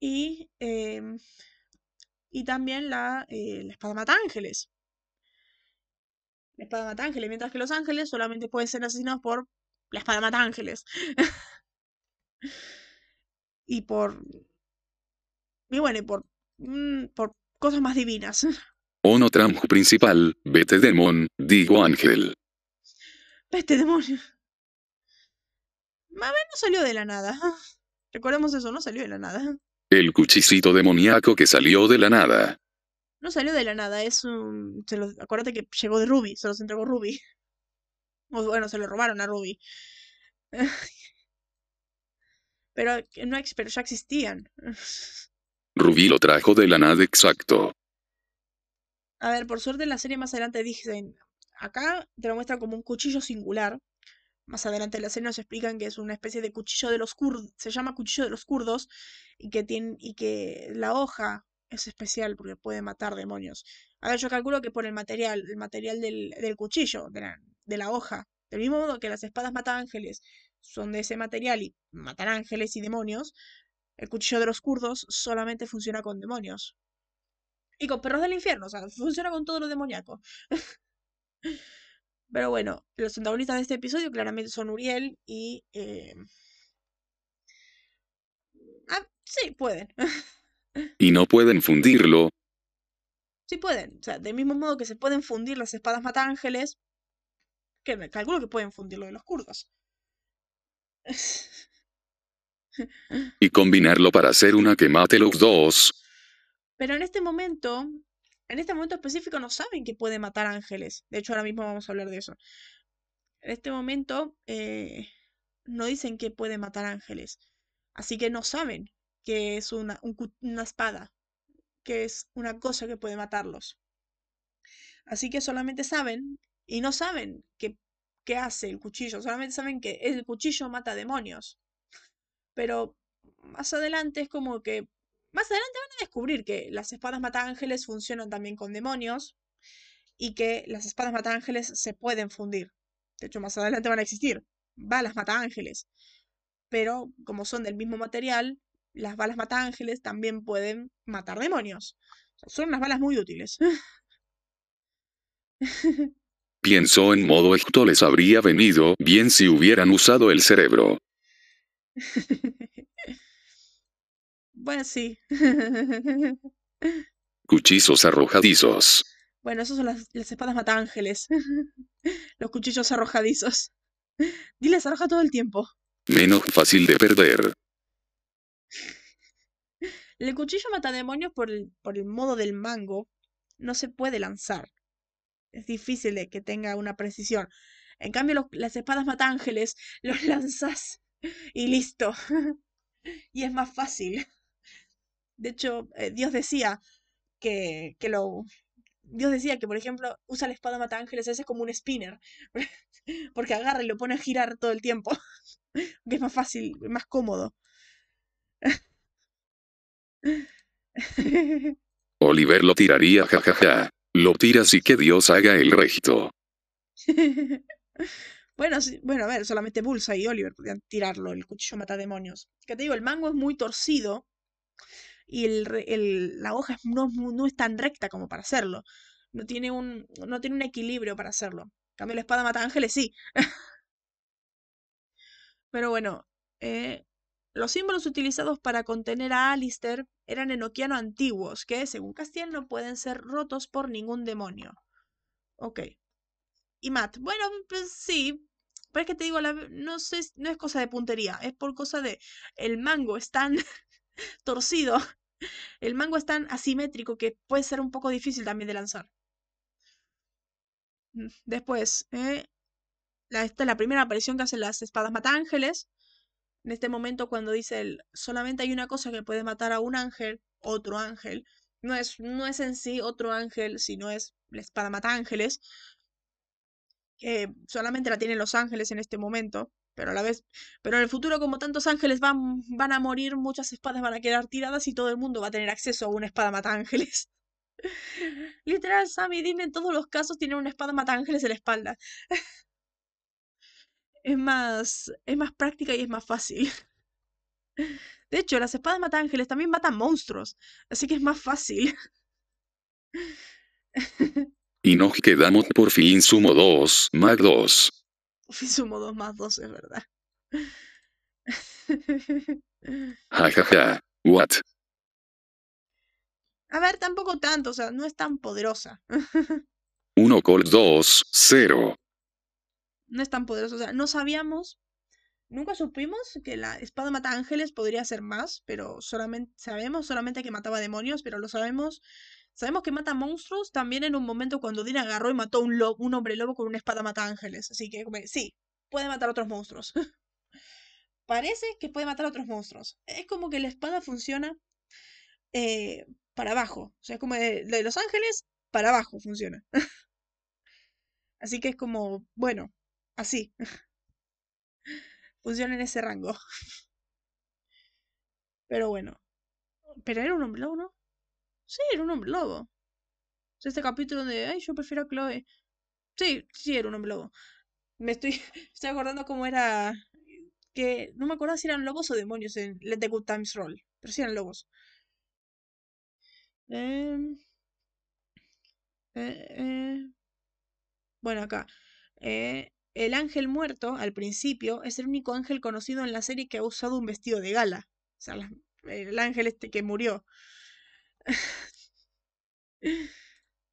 y, em, y también la, eh, la espada mata ángeles la espada mata ángeles, mientras que los ángeles solamente pueden ser asesinados por la espada mata ángeles. y por. Y bueno, y por. Mm, por cosas más divinas. Ono trampo principal, vete demon, digo ángel. Vete demonio. Mabel no salió de la nada. Recordemos eso, no salió de la nada. El cuchicito demoníaco que salió de la nada. No salió de la nada, es un... Se lo, acuérdate que llegó de Ruby, se los entregó Ruby. O bueno, se lo robaron a Ruby. pero, no, pero ya existían. Ruby lo trajo de la nada exacto. A ver, por suerte en la serie más adelante dicen, acá te lo muestran como un cuchillo singular. Más adelante en la serie nos explican que es una especie de cuchillo de los kurdos, se llama cuchillo de los kurdos, y que, tiene, y que la hoja es especial porque puede matar demonios. A ver, yo calculo que por el material, el material del, cuchillo, de la, de la hoja, del mismo modo que las espadas mata ángeles son de ese material y matan ángeles y demonios, el cuchillo de los kurdos solamente funciona con demonios. Y con perros del infierno, o sea, funciona con todo lo demoníaco. Pero bueno, los antagonistas de este episodio claramente son Uriel y... Eh... Ah, sí, pueden. y no pueden fundirlo. Sí pueden. O sea, del mismo modo que se pueden fundir las espadas mata ángeles, que me calculo que pueden fundir lo de los kurdos. y combinarlo para hacer una que mate los dos. Pero en este momento, en este momento específico no saben que puede matar ángeles. De hecho, ahora mismo vamos a hablar de eso. En este momento eh, no dicen que puede matar ángeles. Así que no saben que es una, una espada, que es una cosa que puede matarlos. Así que solamente saben, y no saben qué, qué hace el cuchillo, solamente saben que el cuchillo mata demonios. Pero más adelante es como que más adelante van a descubrir que las espadas mata ángeles funcionan también con demonios y que las espadas mata ángeles se pueden fundir. De hecho, más adelante van a existir balas mata ángeles. Pero como son del mismo material, las balas mata ángeles también pueden matar demonios. son unas balas muy útiles. Pienso en modo esto les habría venido bien si hubieran usado el cerebro. Bueno, sí. Cuchillos arrojadizos. Bueno, esos son las, espadas mata ángeles. Los cuchillos arrojadizos. Diles arroja todo el tiempo. Menos fácil de perder. El cuchillo mata demonios por el, por el modo del mango. No se puede lanzar. Es difícil de que tenga una precisión. En cambio, las espadas mata ángeles los lanzas y listo. y es más fácil. De hecho, eh, Dios decía que, que lo... Dios decía que, por ejemplo, usa la espada mata ángeles ese como un spinner. Porque agarra y lo pone a girar todo el tiempo. que es más fácil, más cómodo. Oliver lo tiraría, jajaja. Lo tiras y que Dios haga el resto. Bueno, sí, bueno, a ver, solamente Bulsa y Oliver podían tirarlo, el cuchillo mata demonios. Que te digo, el mango es muy torcido y el, la hoja no, no, es tan recta como para hacerlo. No tiene un, no tiene un equilibrio para hacerlo. En cambio, la espada mata ángeles sí. Pero bueno, eh, los símbolos utilizados para contener a Alistair eran enoquiano antiguos, que, según Castiel, no pueden ser rotos por ningún demonio. Ok. Y Matt, bueno, pues sí. Pero es que te digo, no, sé, no es cosa de puntería, es por cosa de. El mango es tan torcido el mango es tan asimétrico que puede ser un poco difícil también de lanzar. Mm, después, eh, la, esta es la primera aparición que hacen las espadas mata ángeles. En este momento, cuando dice el, solamente hay una cosa que puede matar a un ángel, otro ángel. No es, no es en sí otro ángel, sino es la espada mata ángeles. Que solamente la tienen los ángeles en este momento pero a la vez, pero en el futuro como tantos ángeles van, van a morir, muchas espadas van a quedar tiradas y todo el mundo va a tener acceso a una espada mata ángeles. Literal, Sammy Dean en todos los casos tiene una espada mata ángeles en la espalda. es más, es más práctica y es más fácil. De hecho, las espadas mata ángeles también matan monstruos, así que es más fácil. Y nos quedamos por fin sumo 2, Mag 2. sumo 2 más 2, es verdad. Jajaja, what? A ver, tampoco tanto, o sea, no es tan poderosa. 1 col 2, 0. No es tan poderosa, o sea, no sabíamos, nunca supimos que la espada mata ángeles podría ser más, pero solamente sabemos solamente que mataba demonios, pero lo sabemos Sabemos que mata monstruos también en un momento cuando Dean agarró y mató un, lo- un hombre lobo con una espada mata ángeles. Así que sí, puede matar otros monstruos. Parece que puede matar otros monstruos. Es como que la espada funciona eh, para abajo. O sea, es como de, de Los Ángeles para abajo funciona. Así que es como, bueno, así. Funciona en ese rango. Pero bueno. Pero era un hombre lobo, ¿no? Sí, era un hombre lobo. Este capítulo de, ay, yo prefiero a Chloe. Sí, sí, era un hombre lobo. Me estoy, estoy acordando cómo era. Que no me acuerdo si eran lobos o demonios en Let the Good Times Roll. Pero sí eran lobos. Em, eh, eh, Bueno, acá. eh, el ángel muerto, al principio, es el único ángel conocido en la serie que ha usado un vestido de gala. O sea, el ángel este que murió.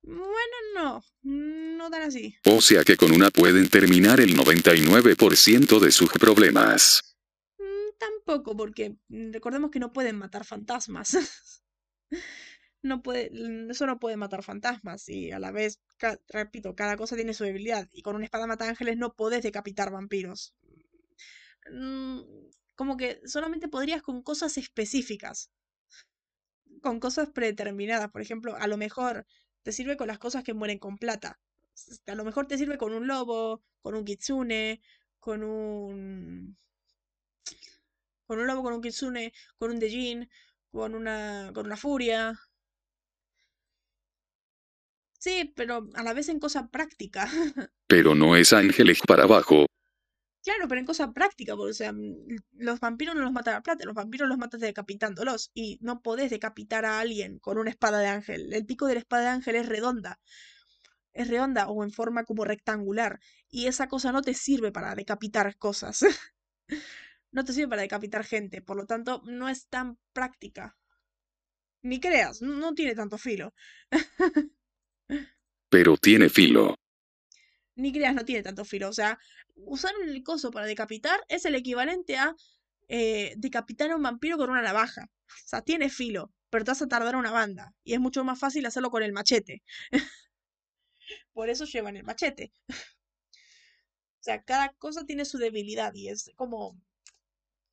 Bueno, no. No tan así. O sea que con una pueden terminar el 99% de sus problemas. Mm, Tampoco, porque recordemos que no pueden matar fantasmas. No puede, mm, eso no puede matar fantasmas y a la vez, ca- repito, cada cosa tiene su debilidad y con una espada mata ángeles no podés decapitar vampiros. Mm, Como que solamente podrías con cosas específicas, con cosas predeterminadas. Por ejemplo, a lo mejor te sirve con las cosas que mueren con plata. A lo mejor te sirve con un lobo, con un kitsune, con un con un lobo, con un kitsune, con un Dejin, con una, con una furia. Sí, pero a la vez en cosa práctica. Pero no es ángeles para abajo. Claro, pero en cosa práctica, porque, o sea, mm, los vampiros no los matan a plata, los vampiros los matas decapitándolos y no podés decapitar a alguien con una espada de ángel. El pico de la espada de ángel es redonda, es redonda o en forma como rectangular y esa cosa no te sirve para decapitar cosas. No te sirve para decapitar gente, por lo tanto, no es tan práctica. Ni creas, no no tiene tanto filo. Pero tiene filo. Ni creas, no tiene tanto filo. O sea, usar el coso para decapitar es el equivalente a eh, decapitar a un vampiro con una navaja. O sea, tiene filo, pero te vas a tardar una banda. Y es mucho más fácil hacerlo con el machete. Por eso llevan el machete. O sea, cada cosa tiene su debilidad y es como...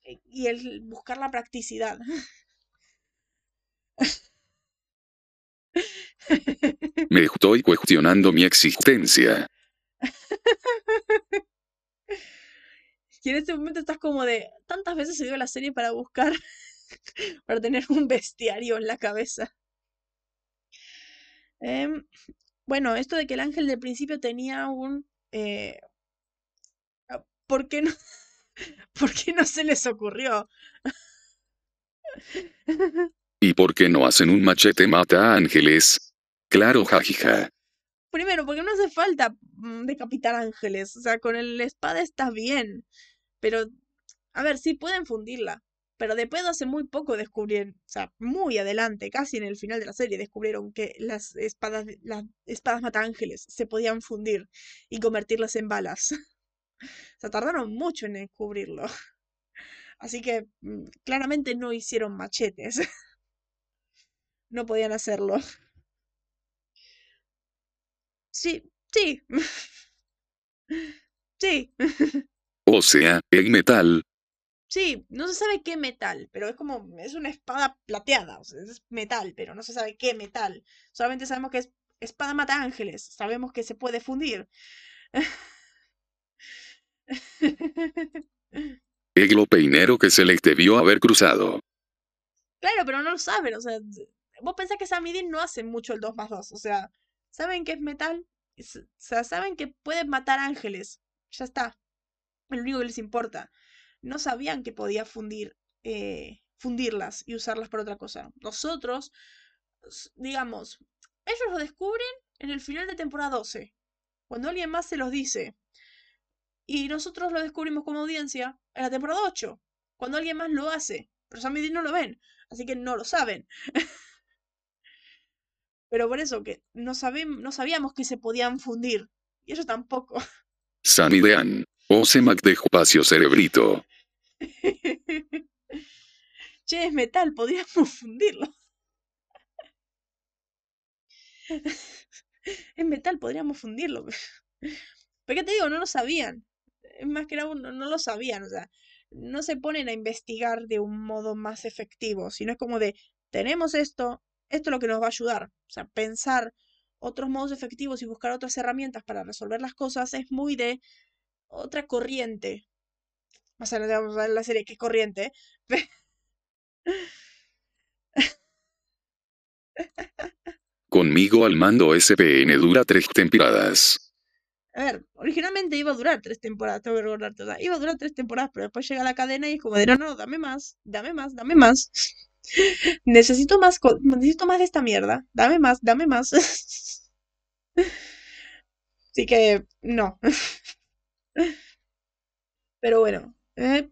eh, Y el buscar la practicidad. Me estoy cuestionando mi existencia. Y en este momento estás como de... Tantas veces se dio la serie para buscar... para tener un bestiario en la cabeza. Em, bueno, esto de que el ángel del principio tenía un... eh, ah, ¿por qué no, ¿por qué no se les ocurrió? ¿Y por qué no hacen un machete mata ángeles? Claro, jajija. Primero, porque no hace falta mm, decapitar ángeles. O sea, con el espada está bien. Pero, a ver, sí pueden fundirla. Pero de pedo hace muy poco descubrieron, o sea, muy adelante, casi en el final de la serie, descubrieron que las espadas, de- las espadas mata ángeles se podían fundir y convertirlas en balas. O sea, tardaron mucho en descubrirlo. Así que mm, claramente no hicieron machetes. No podían hacerlo. Sí, sí. Sí, O sea, el metal. sí, no se sabe qué metal, pero es como, es una espada plateada, o sea, es metal, pero no se sabe qué metal. Solamente sabemos que es espada mata ángeles, sabemos que se puede fundir. El peinero que se les debió haber cruzado. Claro, pero no lo saben, o sea, vos pensás que Sam y Dean no hacen mucho el 2 más 2, o sea, saben que es metal, saben que pueden matar ángeles, ya está, es lo único que les importa. No sabían que podía fundir, eh, fundirlas y usarlas para otra cosa. Nosotros, digamos, ellos lo descubren en el final de temporada 12, cuando alguien más se los dice, y nosotros lo descubrimos como audiencia en la temporada 8, cuando alguien más lo hace, pero Sam y no lo ven, así que no lo saben. Pero por eso que no, sabíamos que se podían fundir. Y ellos tampoco. Sam y Dean. O se Mac de espacio cerebrito. che, es metal, podríamos fundirlo. es metal, podríamos fundirlo. Pero qué te digo, no lo sabían. Es más que nada, no, no lo sabían, o sea, no se ponen a investigar de un modo más efectivo, sino es como de, tenemos esto, esto es lo que nos va a ayudar. O sea, pensar otros modos efectivos y buscar otras herramientas para resolver las cosas es muy de otra corriente. Más adelante vamos a ver la serie qué corriente. Conmigo al mando SPN dura tres temporadas. A ver, originalmente iba a durar tres temporadas, tengo que recordarte. iba a durar tres temporadas, pero después llega la cadena y es como de no, no, dame más, dame más, dame más. Necesito más, necesito más de esta mierda. Dame más, dame más. Así que, no. Pero bueno. Eh,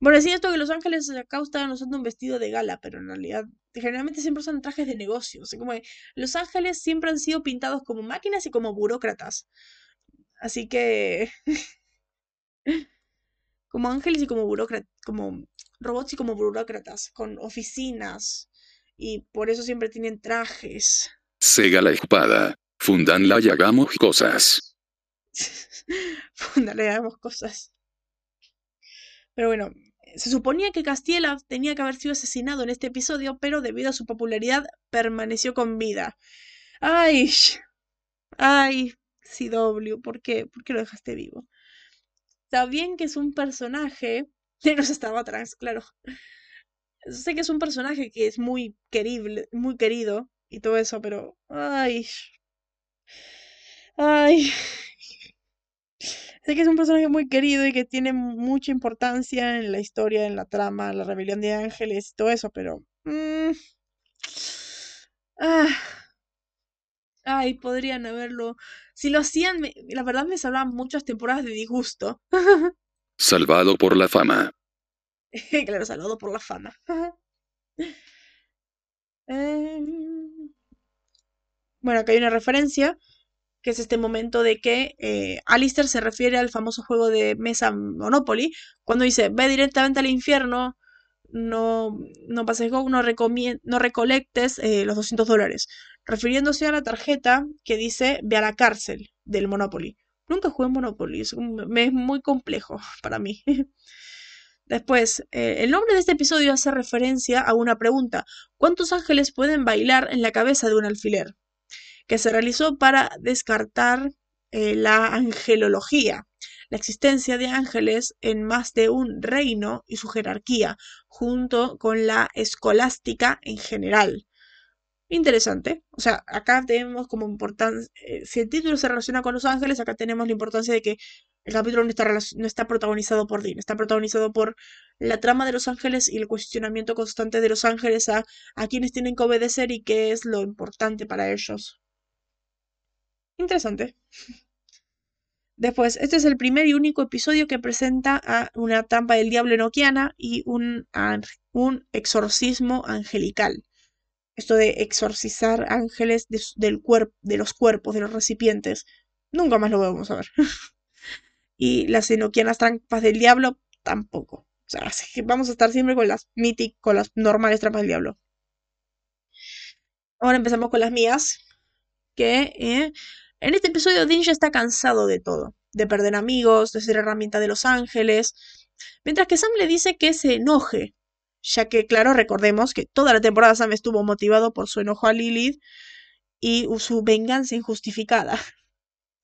bueno, sí, esto que Los Ángeles acá estaban usando un vestido de gala, pero en realidad generalmente siempre son trajes de negocios. como Los Ángeles siempre han sido pintados como máquinas y como burócratas. Así que... como ángeles y como burócratas, como robots y como burócratas, con oficinas. Y por eso siempre tienen trajes. Sega la espada. Fundanla y hagamos cosas. Fundanla y hagamos cosas. Pero bueno, se suponía que Castiela tenía que haber sido asesinado en este episodio, pero debido a su popularidad permaneció con vida. Ay, ay, CW, ¿por qué? ¿Por qué lo dejaste vivo? Está bien que es un personaje nos estaba atrás, claro. Sé que es un personaje que es muy querible, muy querido y todo eso, pero ay. Ay. Sé que es un personaje muy querido y que tiene mucha importancia en la historia, en la trama, la rebelión de ángeles y todo eso, pero... Mm, ah, ay, podrían haberlo... Si lo hacían, la verdad me salvaban muchas temporadas de disgusto. Salvado por la fama. claro, salvado por la fama. Em, bueno, acá hay una referencia, que es este momento de que eh, Alistair se refiere al famoso juego de mesa Monopoly, cuando dice, ve directamente al infierno, no, no pases Go, no, recolectes eh, los 200 dólares, refiriéndose a la tarjeta que dice, ve a la cárcel del Monopoly. Nunca jugué Monopoly, es, muy complejo para mí. Después, eh, el nombre de este episodio hace referencia a una pregunta. ¿Cuántos ángeles pueden bailar en la cabeza de un alfiler? Que se realizó para descartar eh, la angelología, la existencia de ángeles en más de un reino y su jerarquía, junto con la escolástica en general interesante. O sea, acá tenemos como importancia, eh, si el título se relaciona con los ángeles, acá tenemos la importancia de que el capítulo no está, no está protagonizado por Dean, está protagonizado por la trama de los ángeles y el cuestionamiento constante de los ángeles a, a quienes tienen que obedecer y qué es lo importante para ellos. Interesante. Después, este es el primer y único episodio que presenta a una trampa del diablo enoquiana y un, un exorcismo angelical esto de exorcizar ángeles del cuerpo, de los cuerpos, de los recipientes, nunca más lo vamos a ver. y las enoquianas trampas del diablo, tampoco. O sea, vamos a estar siempre con las míticas, con las normales trampas del diablo. Ahora empezamos con las mías, que eh, en este episodio Dean ya está cansado de todo, de perder amigos, de ser herramienta de los ángeles, mientras que Sam le dice que se enoje ya que, claro, recordemos que toda la temporada Sam estuvo motivado por su enojo a Lilith y su venganza injustificada.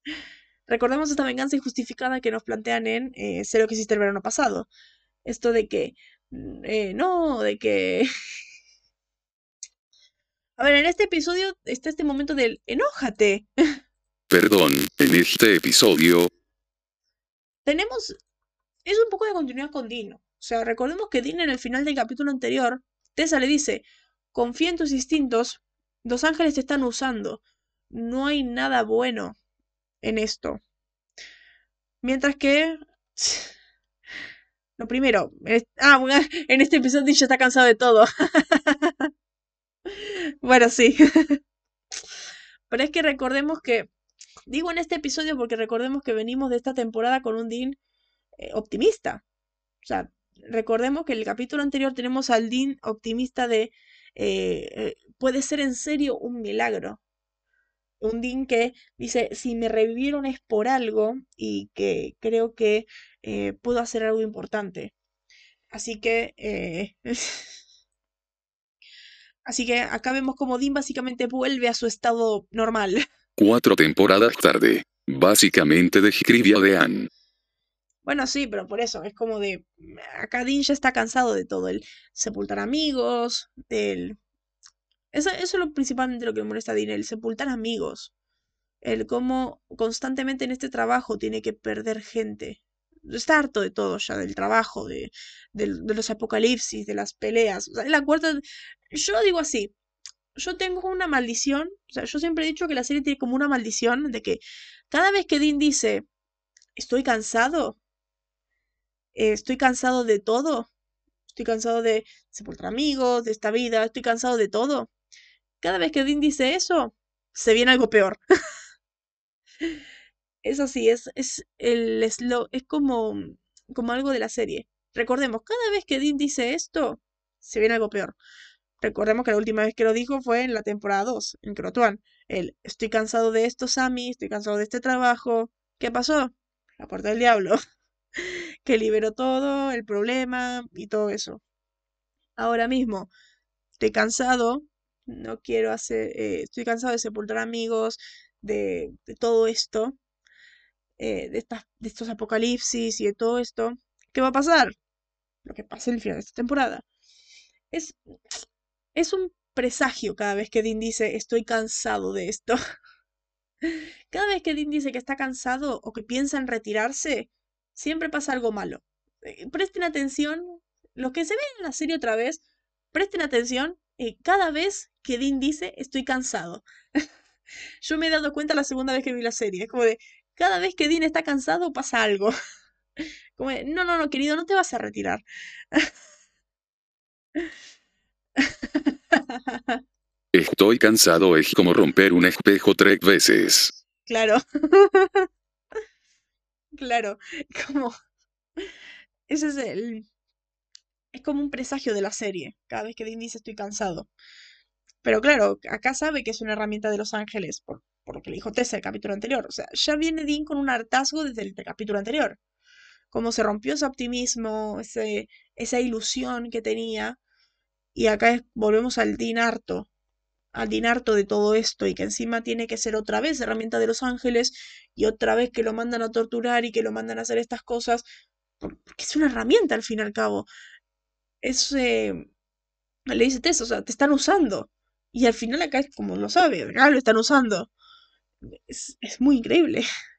recordemos esta venganza injustificada que nos plantean en eh, Sé lo que hiciste el verano pasado. Esto de que, mm, eh, no, de que... A ver, en este episodio está este momento del enójate. Perdón, en este episodio... Tenemos... Es un poco de continuidad con Dino. O sea, recordemos que Dean en el final del capítulo anterior, Tessa le dice, confía en tus instintos, los ángeles te están usando, no hay nada bueno en esto. Mientras que... Lo primero, ah, en este episodio ya está cansado de todo. bueno, sí. Pero es que recordemos que, digo en este episodio porque recordemos que venimos de esta temporada con un Dean eh, optimista. O sea, recordemos que en el capítulo anterior tenemos al Dean optimista de eh, eh, puede ser en serio un milagro. un Dean que dice, si me revivieron es por algo y que creo que eh, puedo hacer algo importante. Así que... Eh, así que acá vemos como Dean básicamente vuelve a su estado normal. Cuatro temporadas tarde. Básicamente describía de Anne. Bueno, sí, pero por eso, es como de... Acá Dean ya está cansado de todo, el sepultar amigos, del... Eso, eso es lo principalmente lo que me molesta a Dean, el sepultar amigos. El cómo constantemente en este trabajo tiene que perder gente. Está harto de todo ya, del trabajo, de, de los apocalipsis, de las peleas. La cuarta... Yo digo así, yo tengo una maldición, o sea, yo siempre he dicho que la serie tiene como una maldición de que cada vez que Dean dice, estoy cansado, eh, estoy cansado de todo. Estoy cansado de sepultar amigos, de esta vida, estoy cansado de todo. Cada vez que Dean dice eso, se viene algo peor. es así, es, es, el, es, es como, como algo de la serie. Recordemos, cada vez que Dean dice esto, se viene algo peor. Recordemos que la última vez que lo dijo fue en la temporada 2, en Crotuan. El, estoy cansado de esto, Sammy, estoy cansado de este trabajo. ¿Qué pasó? La puerta del diablo. que liberó todo, el problema y todo eso. Ahora mismo, estoy cansado, no quiero hacer, eh, estoy cansado de sepultar amigos, de, todo esto, eh, de, estas, de estos apocalipsis y de todo esto. ¿Qué va a pasar? Lo que pasa en el final de esta temporada. Es, es un presagio cada vez que Dean dice estoy cansado de esto. Cada vez que Dean dice que está cansado o que piensa en retirarse, siempre pasa algo malo. Eh, presten atención, los que se ven en la serie otra vez, presten atención eh, cada vez que Dean dice estoy cansado. Yo me he dado cuenta la segunda vez que vi la serie, es como de cada vez que Dean está cansado pasa algo. Como de, no, no, no, querido, no te vas a retirar. Estoy cansado es como romper un espejo tres veces. Claro. Claro, como... Ese es el... Es como un presagio de la serie, cada vez que Dean dice estoy cansado. Pero claro, acá sabe que es una herramienta de Los Ángeles, por, por lo que le dijo Tessa el capítulo anterior. O sea, ya viene Dean con un hartazgo desde el capítulo anterior. Como se rompió ese optimismo, ese, esa ilusión que tenía. Y acá volvemos al Dean harto, al dinarto de todo esto y que encima tiene que ser otra vez herramienta de los ángeles y otra vez que lo mandan a torturar y que lo mandan a hacer estas cosas, porque es una herramienta al fin y al cabo. Es, eh, le dice Tess, o sea, te están usando. Y al final acá es como lo sabe, acá lo están usando. Es, es muy increíble.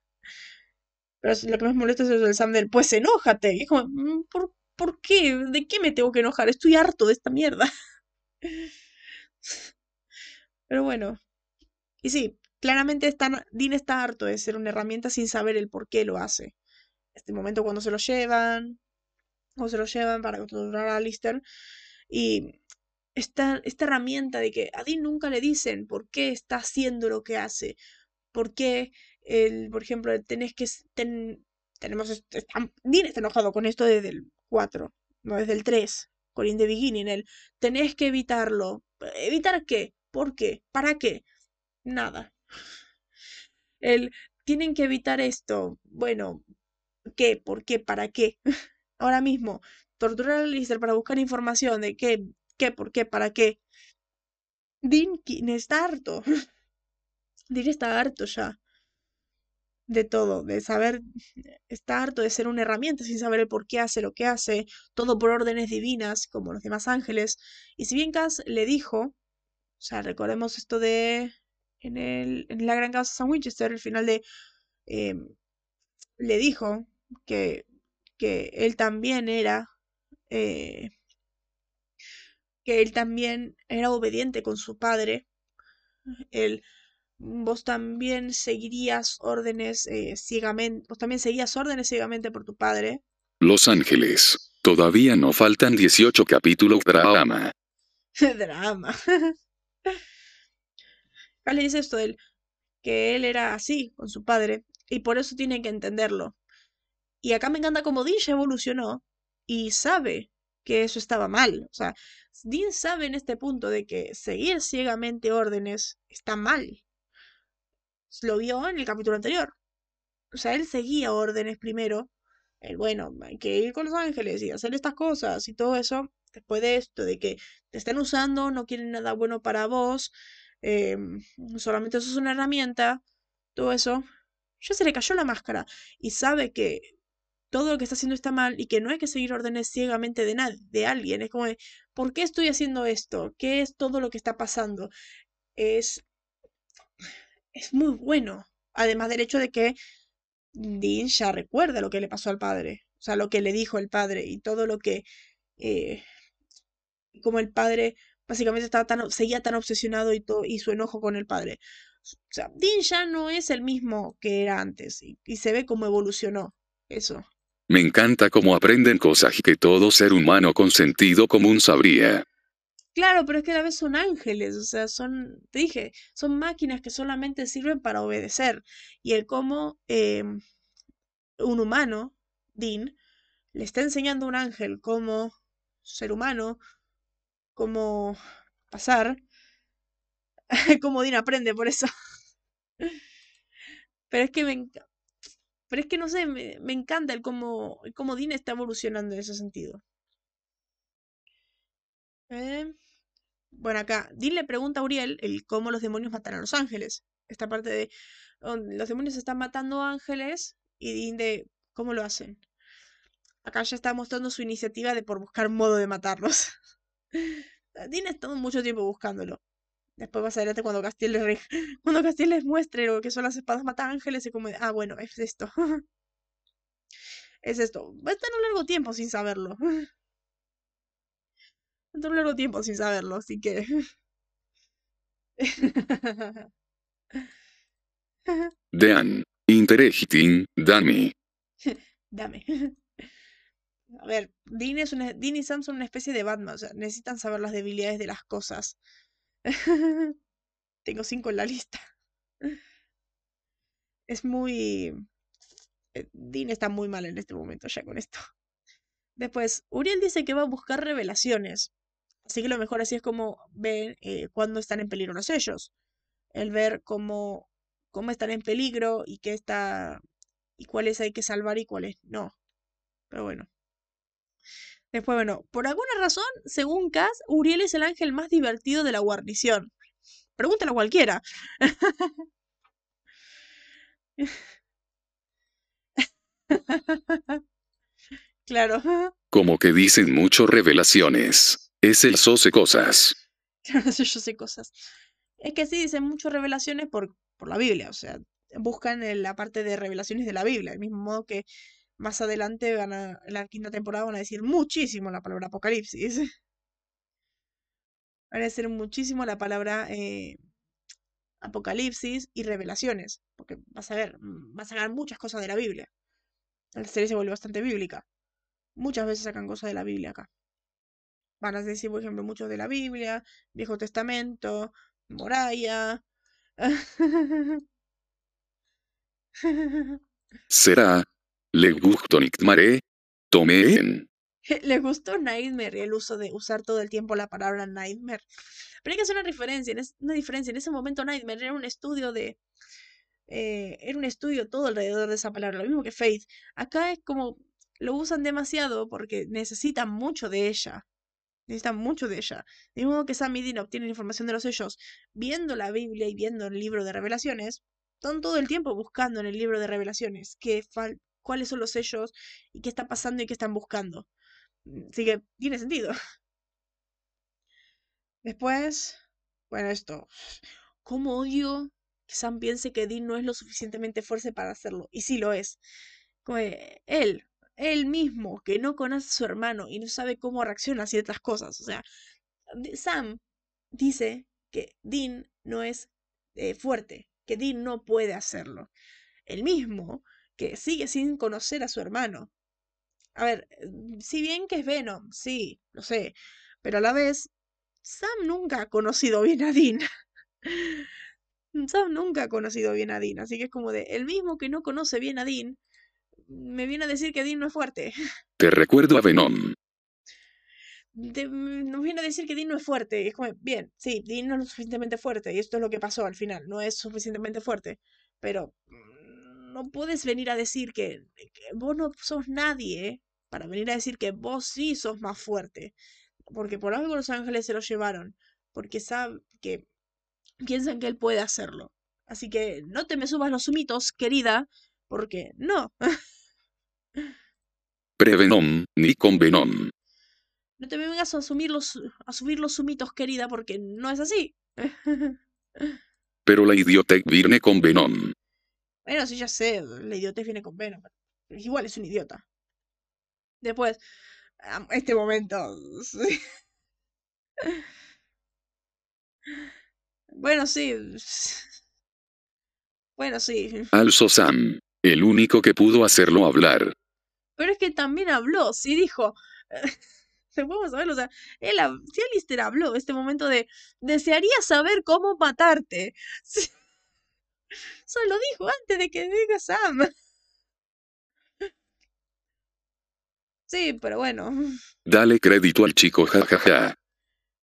Pero lo que más molesta es el Sam del, pues enójate. Es como, mm, ¿por, ¿por qué? ¿De qué me tengo que enojar? Estoy harto de esta mierda. Pero bueno. Y sí, claramente está, Dean está harto de ser una herramienta sin saber el por qué lo hace. Este momento cuando se lo llevan, o se lo llevan para controlar a Lister. Y esta, esta herramienta de que a Dean nunca le dicen por qué está haciendo lo que hace. Por qué, el, por ejemplo, tenés que... tenemos, Dean está enojado con esto desde el 4, no desde el 3, con In the Beginning. El, tenés que evitarlo. ¿Evitar qué? ¿Por qué? ¿Para qué? Nada. El, tienen que evitar esto. Bueno, ¿qué? ¿Por qué? ¿Para qué? Ahora mismo, torturar a Lister para buscar información de qué, qué, por qué, para qué. Dean está harto. Dean está harto ya de todo, de saber, está harto de ser una herramienta sin saber el por qué hace lo que hace, todo por órdenes divinas, como los demás ángeles. Y si bien Cass le dijo sea, recordemos esto de en, el, en la gran casa San Winchester, el final de... Em, le dijo que, que él también era... Eh, que él también era obediente con su padre. Él, vos también seguirías órdenes eh, ciegamente, vos también seguías órdenes ciegamente por tu padre. Los Ángeles. Todavía no faltan 18 capítulos drama. drama. Acá le dice esto de él, que él era así con su padre y por eso tiene que entenderlo. Y acá me encanta como Dean ya evolucionó y sabe que eso estaba mal. O sea, Dean sabe en este punto de que seguir ciegamente órdenes está mal. lo vio en el capítulo anterior. O sea, él seguía órdenes primero. El bueno, hay que ir con los ángeles y hacer estas cosas y todo eso. Después de esto, de que te estén usando, no quieren nada bueno para vos, em, solamente eso es una herramienta, todo eso. Ya se le cayó la máscara y sabe que todo lo que está haciendo está mal y que no hay que seguir órdenes ciegamente de nadie, de alguien. Es como de, ¿por qué estoy haciendo esto? ¿Qué es todo lo que está pasando? Es, es muy bueno. Además del hecho de que Dean ya recuerda lo que le pasó al padre, o sea, lo que le dijo el padre y todo lo que, eh, como el padre básicamente estaba tan, seguía tan obsesionado y, todo, y su enojo con el padre. O sea, Dean ya no es el mismo que era antes y, y se ve cómo evolucionó. Eso. Me encanta cómo aprenden cosas que todo ser humano con sentido común sabría. Claro, pero es que a la vez son ángeles, o sea, son, te dije, son máquinas que solamente sirven para obedecer. Y el cómo em, un humano, Dean, le está enseñando a un ángel cómo ser humano, cómo pasar, cómo Dean aprende por eso. Pero es que me, pero es que no sé, me, encanta el cómo, cómo Dean está evolucionando en ese sentido. Eh, bueno, acá, Dean le pregunta a Uriel el cómo los demonios matan a los ángeles. Esta parte de los demonios están matando ángeles y Dean de cómo lo hacen. Acá ya está mostrando su iniciativa de por buscar modo de matarlos. Dean ha estado mucho tiempo buscándolo. Después más adelante cuando Castiel les, cuando Castiel les muestre lo que son las espadas mata ángeles, se como, ah, bueno, es esto. es esto. Va a estar un largo tiempo sin saberlo. Va a estar un largo tiempo sin saberlo, así que... Dan. Interesting, dame. Dame. A ver, Dean, es una, y Sam son una especie de Batman, o sea, necesitan saber las debilidades de las cosas. Tengo cinco en la lista. Es muy... Eh, Dean está muy mal en este momento ya con esto. Después, Uriel dice que va a buscar revelaciones. Así que lo mejor así es como ven eh, cuando están en peligro los sellos. El ver cómo, cómo están en peligro y qué está. y cuáles hay que salvar y cuáles no. Pero bueno. Después, bueno, por alguna razón, según Cass, Uriel es el ángel más divertido de la guarnición. Pregúntalo a cualquiera. claro. Como que dicen mucho revelaciones. Es el sose cosas. Claro, yo sé cosas. Es que sí, dicen mucho revelaciones por, por la Biblia. O sea, buscan la parte de revelaciones de la Biblia. Del mismo modo que más adelante van a, en la quinta temporada van a decir muchísimo la palabra apocalipsis. Van a decir muchísimo la palabra eh, apocalipsis y revelaciones. Porque vas a ver, mm, vas a sacar muchas cosas de la Biblia. La serie se vuelve bastante bíblica. Muchas veces sacan cosas de la Biblia acá. Van a decir, por ejemplo, muchos de la Biblia, Viejo Testamento, Moraya. Será le gustó Nightmare. Tomé en. Le gustó Nightmare el uso de usar todo el tiempo la palabra Nightmare. Pero hay que hacer una diferencia. una diferencia. En ese momento Nightmare era un estudio de. Eh, era un estudio todo alrededor de esa palabra. Lo mismo que Faith. Acá es como. Lo usan demasiado porque necesitan mucho de ella. Necesitan mucho de ella. De modo que Sam y Dean obtienen información de los sellos viendo la Biblia y viendo el libro de revelaciones. Están todo el tiempo buscando en el libro de revelaciones qué, fal cuáles son los sellos y qué está pasando y qué están buscando. Mm, así que tiene sentido. Después, bueno, esto. ¿Cómo odio que Sam piense que Dean no es lo suficientemente fuerte para hacerlo? Y sí lo es. Como él, él mismo, que no conoce a su hermano y no sabe cómo reacciona a ciertas cosas. O sea, Sam dice que Dean no es eh, fuerte, que Dean no puede hacerlo. Él mismo que sigue sin conocer a su hermano. A ver, mm, si bien que es Venom, sí, lo sé, pero a la vez, Sam nunca ha conocido bien a Dean. Sam nunca ha conocido bien a Dean, así que es como de, el mismo que no conoce bien a Dean, me viene a decir que Dean no es fuerte. Te recuerdo a Venom. nos viene a decir que Dean no es fuerte. es como, bien, sí, Dean no es lo suficientemente fuerte. Y esto es lo que pasó al final. No es suficientemente fuerte. pero mm, no puedes venir a decir que, que vos no sos nadie para venir a decir que vos sí sos más fuerte. Porque por algo los ángeles se lo llevaron. Porque saben que piensan que él puede hacerlo. Así que no te me subas los humitos, querida, porque no. Prevenom, ni convenom. No te me vengas a, asumir los, a subir los humitos, querida, porque no es así. Pero la idiotec viene con venom. Bueno, sí, ya sé, la idiotez viene con Venom. pero Igual es un idiota. Después, este momento. sí. Bueno, sí. Bueno, sí. Also Sam. El único que pudo hacerlo hablar. Pero es que también habló, sí dijo. Se podemos saber, o sea, él, si Alistair habló este momento de desearía saber cómo matarte. Sí. Solo dijo antes de que diga Sam. Sí, pero bueno. Dale crédito al chico, jajaja.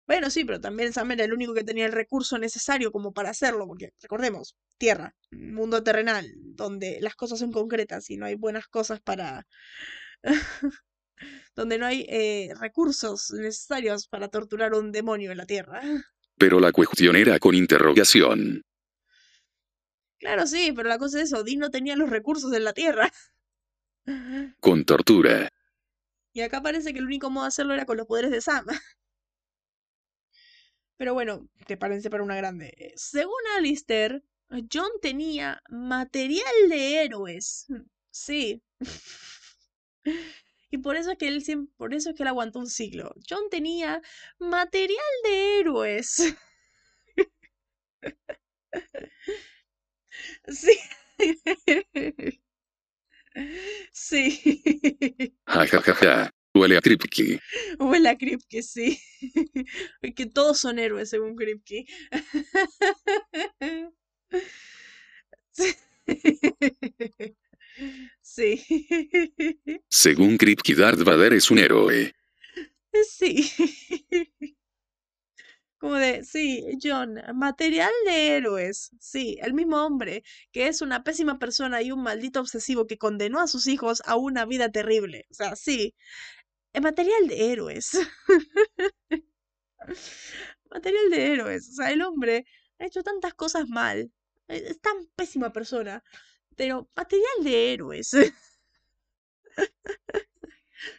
Bueno, sí, pero también Sam era el único que tenía el recurso necesario como para hacerlo, porque recordemos, Tierra, mundo terrenal, donde las cosas son concretas y no hay buenas cosas para... donde no hay eh, recursos necesarios para torturar a un demonio en la Tierra. Pero la cuestión era con interrogación. Claro, sí, pero la cosa es eso, Dean no tenía los recursos en la Tierra. Con tortura. Y acá parece que el único modo de hacerlo era con los poderes de Sam. Pero bueno, te parece para una grande. Según Alistair, John tenía material de héroes. Sí. Y por eso es que él por eso es que él aguantó un siglo. John tenía material de héroes. Sí. Sí. Jajajaja. Huele a Kripke. Huele a Kripke, sí. Que todos son héroes según Kripke. Sí. Sí. Según Kripke, Darth Vader es un héroe. Sí. De, sí, John, material de héroes. Sí, el mismo hombre que es una pésima persona y un maldito obsesivo que condenó a sus hijos a una vida terrible. O sea, sí, es material de héroes. Material de héroes. O sea, el hombre ha hecho tantas cosas mal. Es es tan pésima persona. Pero material de héroes.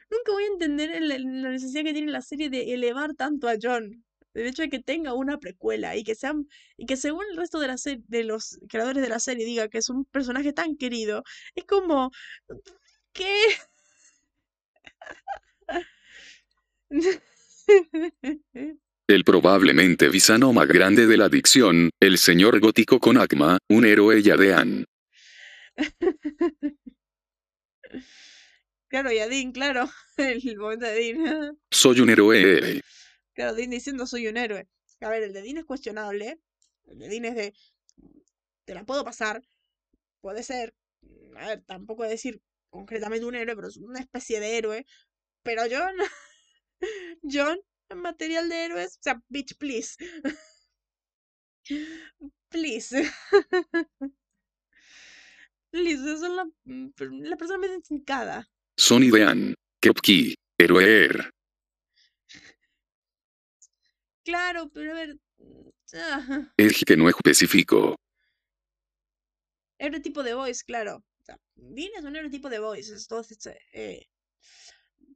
Nunca voy a entender la necesidad que tiene la serie de elevar tanto a John. El hecho de que tenga una precuela y que sean, y que según el resto de la de los creadores de la serie diga que es un personaje tan querido, es como ¿qué? El probablemente villano más grande de la adicción, el señor gótico con Agma, un héroe yadean. Claro, y a Dean, claro, el momento de Dean. Soy un héroe. Claro, Dean diciendo soy un héroe. A ver, el de Dean es cuestionable. El de Dean es de. Te la puedo pasar. Puede ser. A ver, tampoco decir concretamente un héroe, pero es una especie de héroe. Pero John. John, en material de héroes. O sea, bitch, please. Please. Please, es la, mm, la persona más indicada. Son idean. Kripke. Héroe. Claro, pero a ver. ah. Es que no especifico. Héroe tipo de voice, claro. O sea, Dean es un héroe tipo de voice. Es todo este, eh,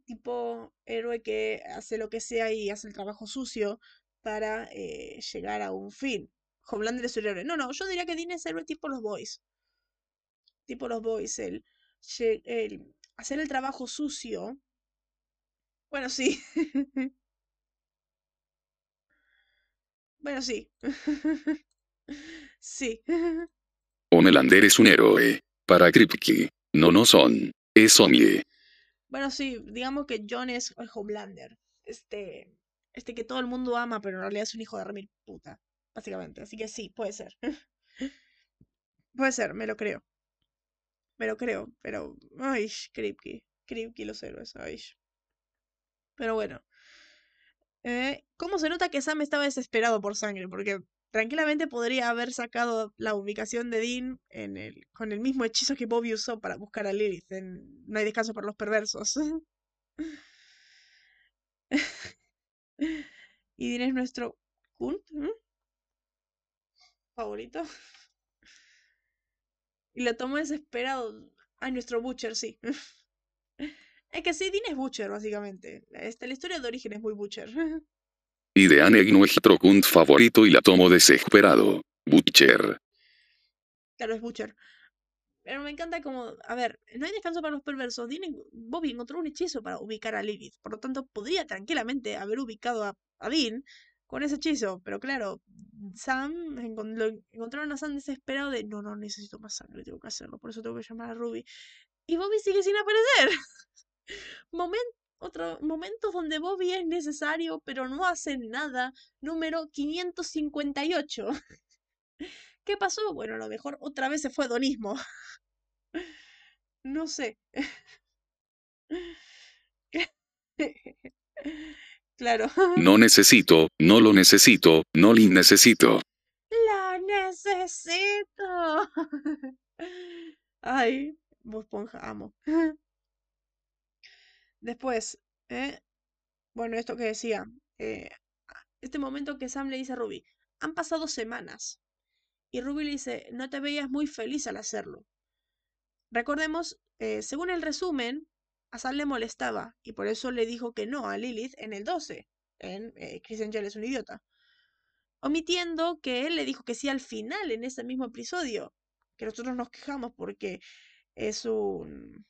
tipo héroe que hace lo que sea y hace el trabajo sucio para eh, llegar a un fin. Homelander es un héroe. No, no, yo diría que Dean es héroe tipo los boys. Tipo los boys. El, el hacer el trabajo sucio. Bueno, sí. Bueno, sí. Sí. Homelander es un héroe. Para Kripke. No, no son. Es Omie. Bueno, sí, digamos que John es el Homelander. Este, este que todo el mundo ama, pero en realidad es un hijo de remil puta, básicamente. Así que sí, puede ser. Puede ser, me lo creo. Me lo creo, pero. Ay, Kripke. Kripke y los héroes, ay. Pero bueno. Eh, ¿cómo se nota que Sam estaba desesperado por sangre? Porque tranquilamente podría haber sacado la ubicación de Dean con el mismo hechizo que Bobby usó para buscar a Lilith en No hay descanso para los perversos. y Dean es nuestro Kun favorito. Y lo tomó desesperado. Ay, nuestro Butcher, sí. Es que sí, Dean es Butcher, básicamente. Este, la historia de origen es muy Butcher. Y de Anne nuestro Kunt favorito y la tomo desesperado. Butcher. Claro, es Butcher. Pero me encanta como, a ver, no hay descanso para los perversos. Bobby encontró un hechizo para ubicar a Lilith. Por lo tanto, podría tranquilamente haber ubicado a, Dean con ese hechizo. Pero claro, Sam, lo encontraron a Sam desesperado de, no, no, necesito más sangre, tengo que hacerlo. Por eso tengo que llamar a Ruby. Y Bobby sigue sin aparecer. Momento otro momentos donde Bobby es necesario, pero no hace nada. Número 558. ¿Qué pasó? Bueno, a lo mejor otra vez se fue Donismo. No sé. Claro. No necesito, no lo necesito, no lo necesito. ¡La necesito! Ay, vos ponja, amo. Después, eh, bueno, esto que decía, eh, este momento que Sam le dice a Ruby, han pasado semanas. Y Ruby le dice, no te veías muy feliz al hacerlo. Recordemos, eh, según el resumen, a Sam le molestaba y por eso le dijo que no a Lilith en el 12, en Chris Angel es un idiota. Omitiendo que él le dijo que sí al final en ese mismo episodio, que nosotros nos quejamos porque es un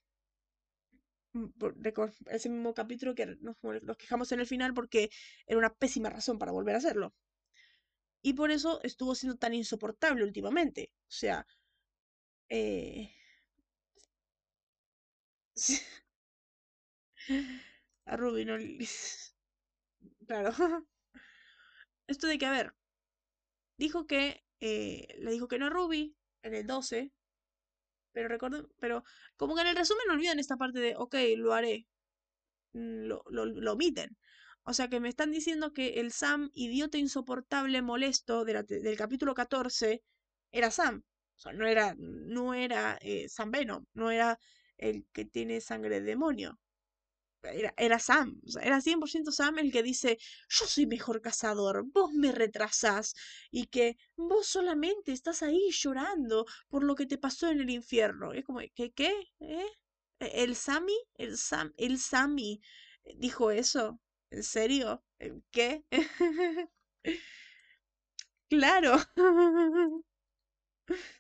ese mismo capítulo que nos, quejamos en el final porque era una pésima razón para volver a hacerlo. Y por eso estuvo siendo tan insoportable últimamente. O sea, eh... a Ruby no... claro. Esto de que, a ver, dijo que, eh, le dijo que no a Ruby en el 12, pero recuerdo, pero como que en el resumen olvidan esta parte de, ok, lo haré. Mm, lo, lo, omiten. O sea que me están diciendo que el Sam idiota insoportable molesto del capítulo 14 era Sam. O sea, no era, no era eh, Sam Venom, no era el que tiene sangre de demonio era, Sam, era 100% Sam el que dice, yo soy mejor cazador, vos me retrasás y que vos solamente estás ahí llorando por lo que te pasó en el infierno. es como, ¿qué? ¿Qué? ¿Eh? ¿E-, ¿El Sammy? ¿El Sam? ¿El Sammy dijo eso? ¿En serio? ¿Qué? claro.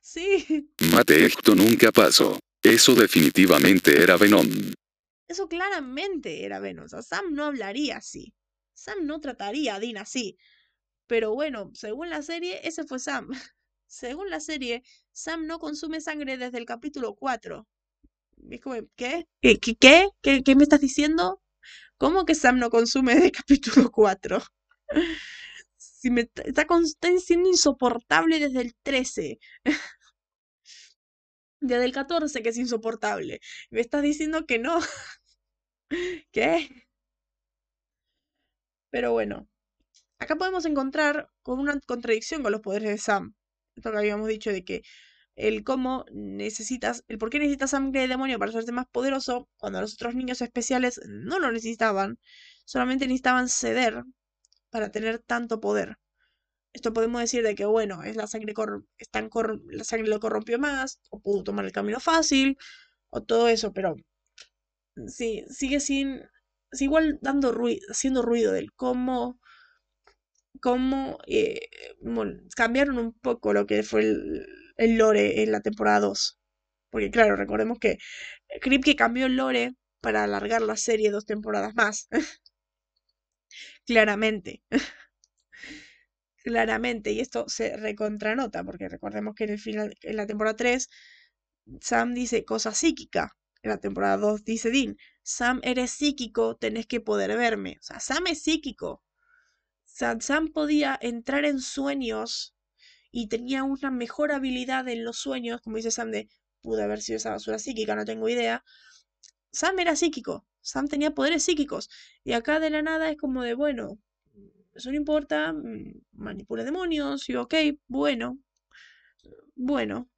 sí. Mate, esto nunca pasó. Eso definitivamente era Venom. Eso claramente era Venom. O sea, Sam no hablaría así. Sam no trataría a Dean así. Pero bueno, según la serie, ese fue Sam. según la serie, Sam no consume sangre desde el capítulo 4. Es como, ¿qué? ¿Qué? ¿Qué? ¿Qué, qué me estás diciendo? ¿Cómo que Sam no consume desde el capítulo 4? si me está, está siendo insoportable desde el 13. desde el 14 que es insoportable. Me estás diciendo que no. ¿Qué? Pero bueno, acá podemos encontrar con una contradicción con los poderes de Sam. Esto que habíamos dicho de que el cómo necesitas, el por qué necesitas sangre de demonio para hacerte más poderoso, cuando los otros niños especiales no lo necesitaban, solamente necesitaban ceder para tener tanto poder. Esto podemos decir de que, bueno, es la sangre, la sangre lo corrompió más, o pudo tomar el camino fácil, o todo eso, pero sí, sigue sin, igual dando ruido, haciendo ruido del cómo, cómo eh, cambiaron un poco lo que fue el, lore en la temporada 2. Porque claro, recordemos que Kripke cambió el lore para alargar la serie dos temporadas más. Claramente. Claramente. Y esto se recontranota, porque recordemos que en el final, en la temporada 3, Sam dice cosa psíquica en la temporada 2 dice Dean, Sam, eres psíquico, tenés que poder verme. O sea, Sam es psíquico. Sam podía entrar en sueños y tenía una mejor habilidad en los sueños, como dice Sam de, pude haber sido esa basura psíquica, no tengo idea. Sam era psíquico, Sam tenía poderes psíquicos. Y acá de la nada es como de, bueno, eso no importa, mm, manipula demonios, y ok, bueno, bueno,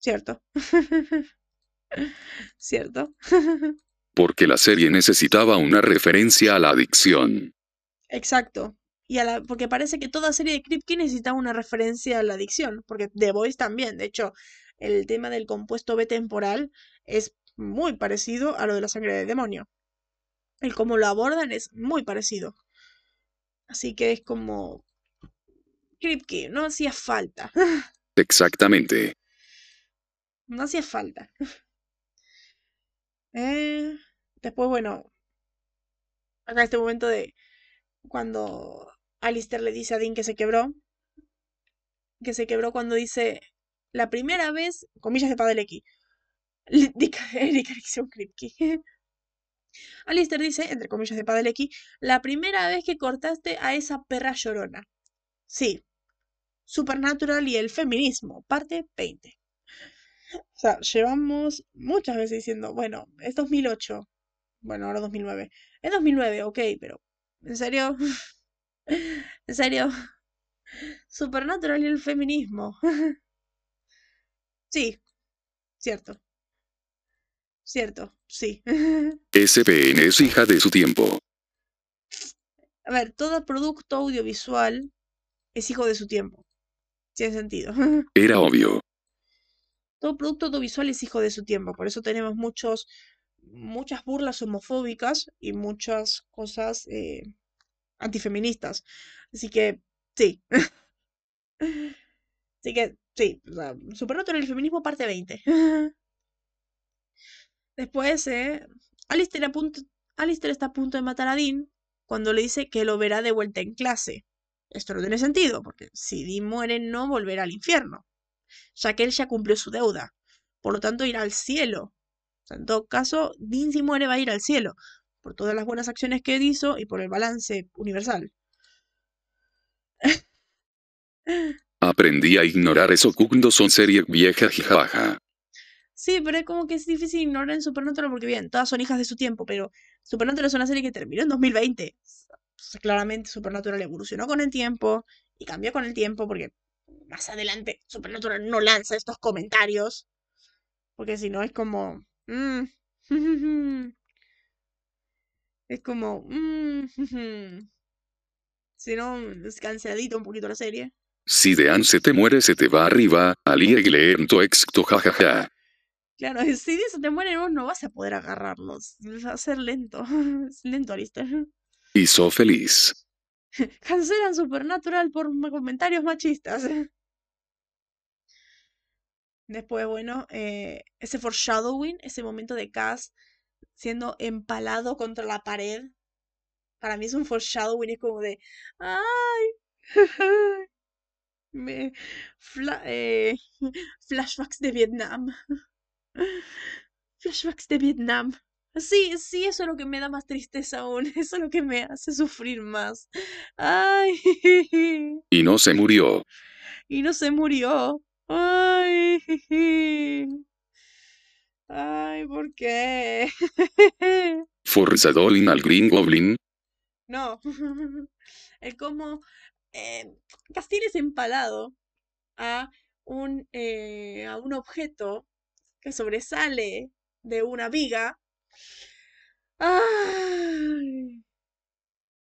cierto, cierto. Porque la serie necesitaba una referencia a la adicción. Exacto. Y a la, porque parece que toda serie de Kripke necesitaba una referencia a la adicción, porque The Voice también. De hecho, el tema del compuesto B temporal es muy parecido a lo de la sangre del demonio. El cómo lo abordan es muy parecido. Así que es como... Kripke, no hacía falta. Exactamente. No hacía falta. Eh, después, bueno, acá este momento de cuando Alistair le dice a Dean que se quebró, que se quebró cuando dice la primera vez, comillas de Padalecki. Alistair dice, entre comillas de Padalecki, la primera vez que cortaste a esa perra llorona. Sí. Supernatural y el feminismo, parte 20. O sea, llevamos muchas veces diciendo, bueno, es 2008. Bueno, ahora 2009. Es 2009, ok, pero ¿en serio? ¿En serio? Supernatural y el feminismo. sí, cierto. Cierto, sí. SPN es hija de su tiempo. A ver, todo producto audiovisual es hijo de su tiempo. Tiene sentido. Era obvio. Todo producto audiovisual es hijo de su tiempo. Por eso tenemos muchos, muchas burlas homofóbicas y muchas cosas eh, antifeministas. Así que, sí. Así que, sí. Supernatural y el feminismo parte 20. Después, eh, Alistair, está a punto de matar a Dean cuando le dice que lo verá de vuelta en clase. Esto no tiene sentido, porque si Dean muere no volverá al infierno, ya que él ya cumplió su deuda. Por lo tanto, irá al cielo. en todo caso, Dean si muere va a ir al cielo, por todas las buenas acciones que hizo y por el balance universal. Aprendí a ignorar eso cuando son serie vieja jaja. Sí, pero es como que es difícil ignorar en Supernatural porque, bien, todas son hijas de su tiempo, pero Supernatural es una serie que terminó en 2020. claramente Supernatural evolucionó con el tiempo y cambió con el tiempo porque más adelante Supernatural no lanza estos comentarios. Porque si no es como... Mm, es como... Mm, si no, es canceladito un poquito la serie. Si Dean se te muere, se te va arriba, Ali to exto jajaja. Claro, si de eso te mueren vos no vas a poder agarrarlos. Va a ser lento. Es lento, Alistair. Hizo feliz. Cancelan Supernatural por comentarios machistas. Después, bueno, eh, ese foreshadowing, ese momento de Cass siendo empalado contra la pared. Para mí es un foreshadowing, es como de. ¡Ay! Me, eh, flashbacks de Vietnam. Flashbacks de Vietnam. Sí, sí, eso es lo que me da más tristeza aún. Eso es lo que me hace sufrir más. Ay. Y no se murió. Y no se murió. Ay. Ay, ¿por qué? Forzadolin al Green Goblin. No. Es como eh, es empalado a un, eh, a un objeto que sobresale de una viga. Ay,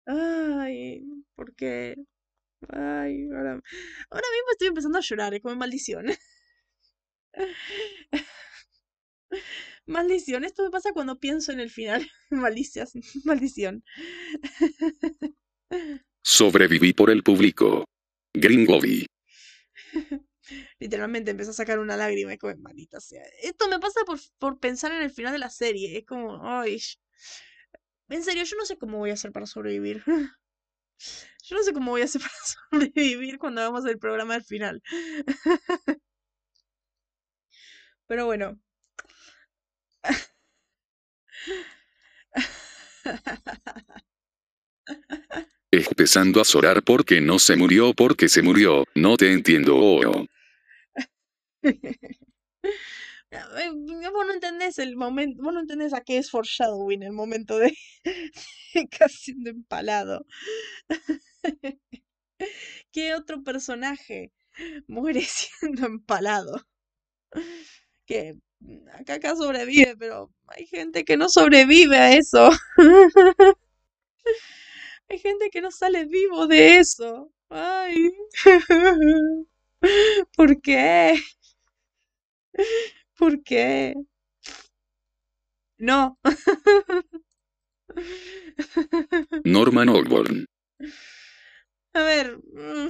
ay, porque, ay, ahora, ahora mismo estoy empezando a llorar, es como maldición. Maldición, esto me pasa cuando pienso en el final. Malicias, maldición. Sobreviví por el público. Gringovi. literalmente empezó a sacar una lágrima y como, sea. Esto me pasa por, por pensar en el final de la serie. Es como, ay. En serio, yo no sé cómo voy a hacer para sobrevivir. Yo no sé cómo voy a hacer para sobrevivir cuando hagamos el programa al final. Pero bueno. Empezando a llorar porque no se murió porque se murió, no te entiendo. Oh. Vos no entendés el momento, vos no entendés a qué es foreshadowing el momento de casi siendo empalado. ¿Qué otro personaje muere siendo empalado? Que acá acá sobrevive, pero hay gente que no sobrevive a eso. Hay gente que no sale vivo de eso. Ay. ¿Por qué? ¿Por qué? No. Norman Osborn. A ver. mm,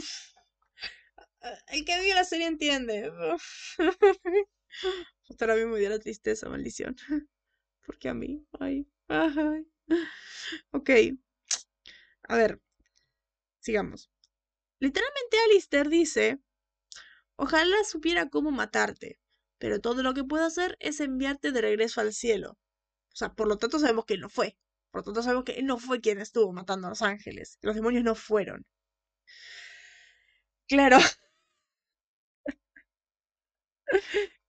El que vio la serie entiende. Ahora mismo me dio la tristeza, maldición. Porque a mí. Ay. Ay. Ok. A ver. Sigamos. Literalmente Alistair dice. Ojalá supiera cómo matarte. Pero todo lo que puedo hacer es enviarte de regreso al cielo. O sea, por lo tanto sabemos que él no fue. Por lo tanto sabemos que él no fue quien estuvo matando a los ángeles. Los demonios no fueron. Claro.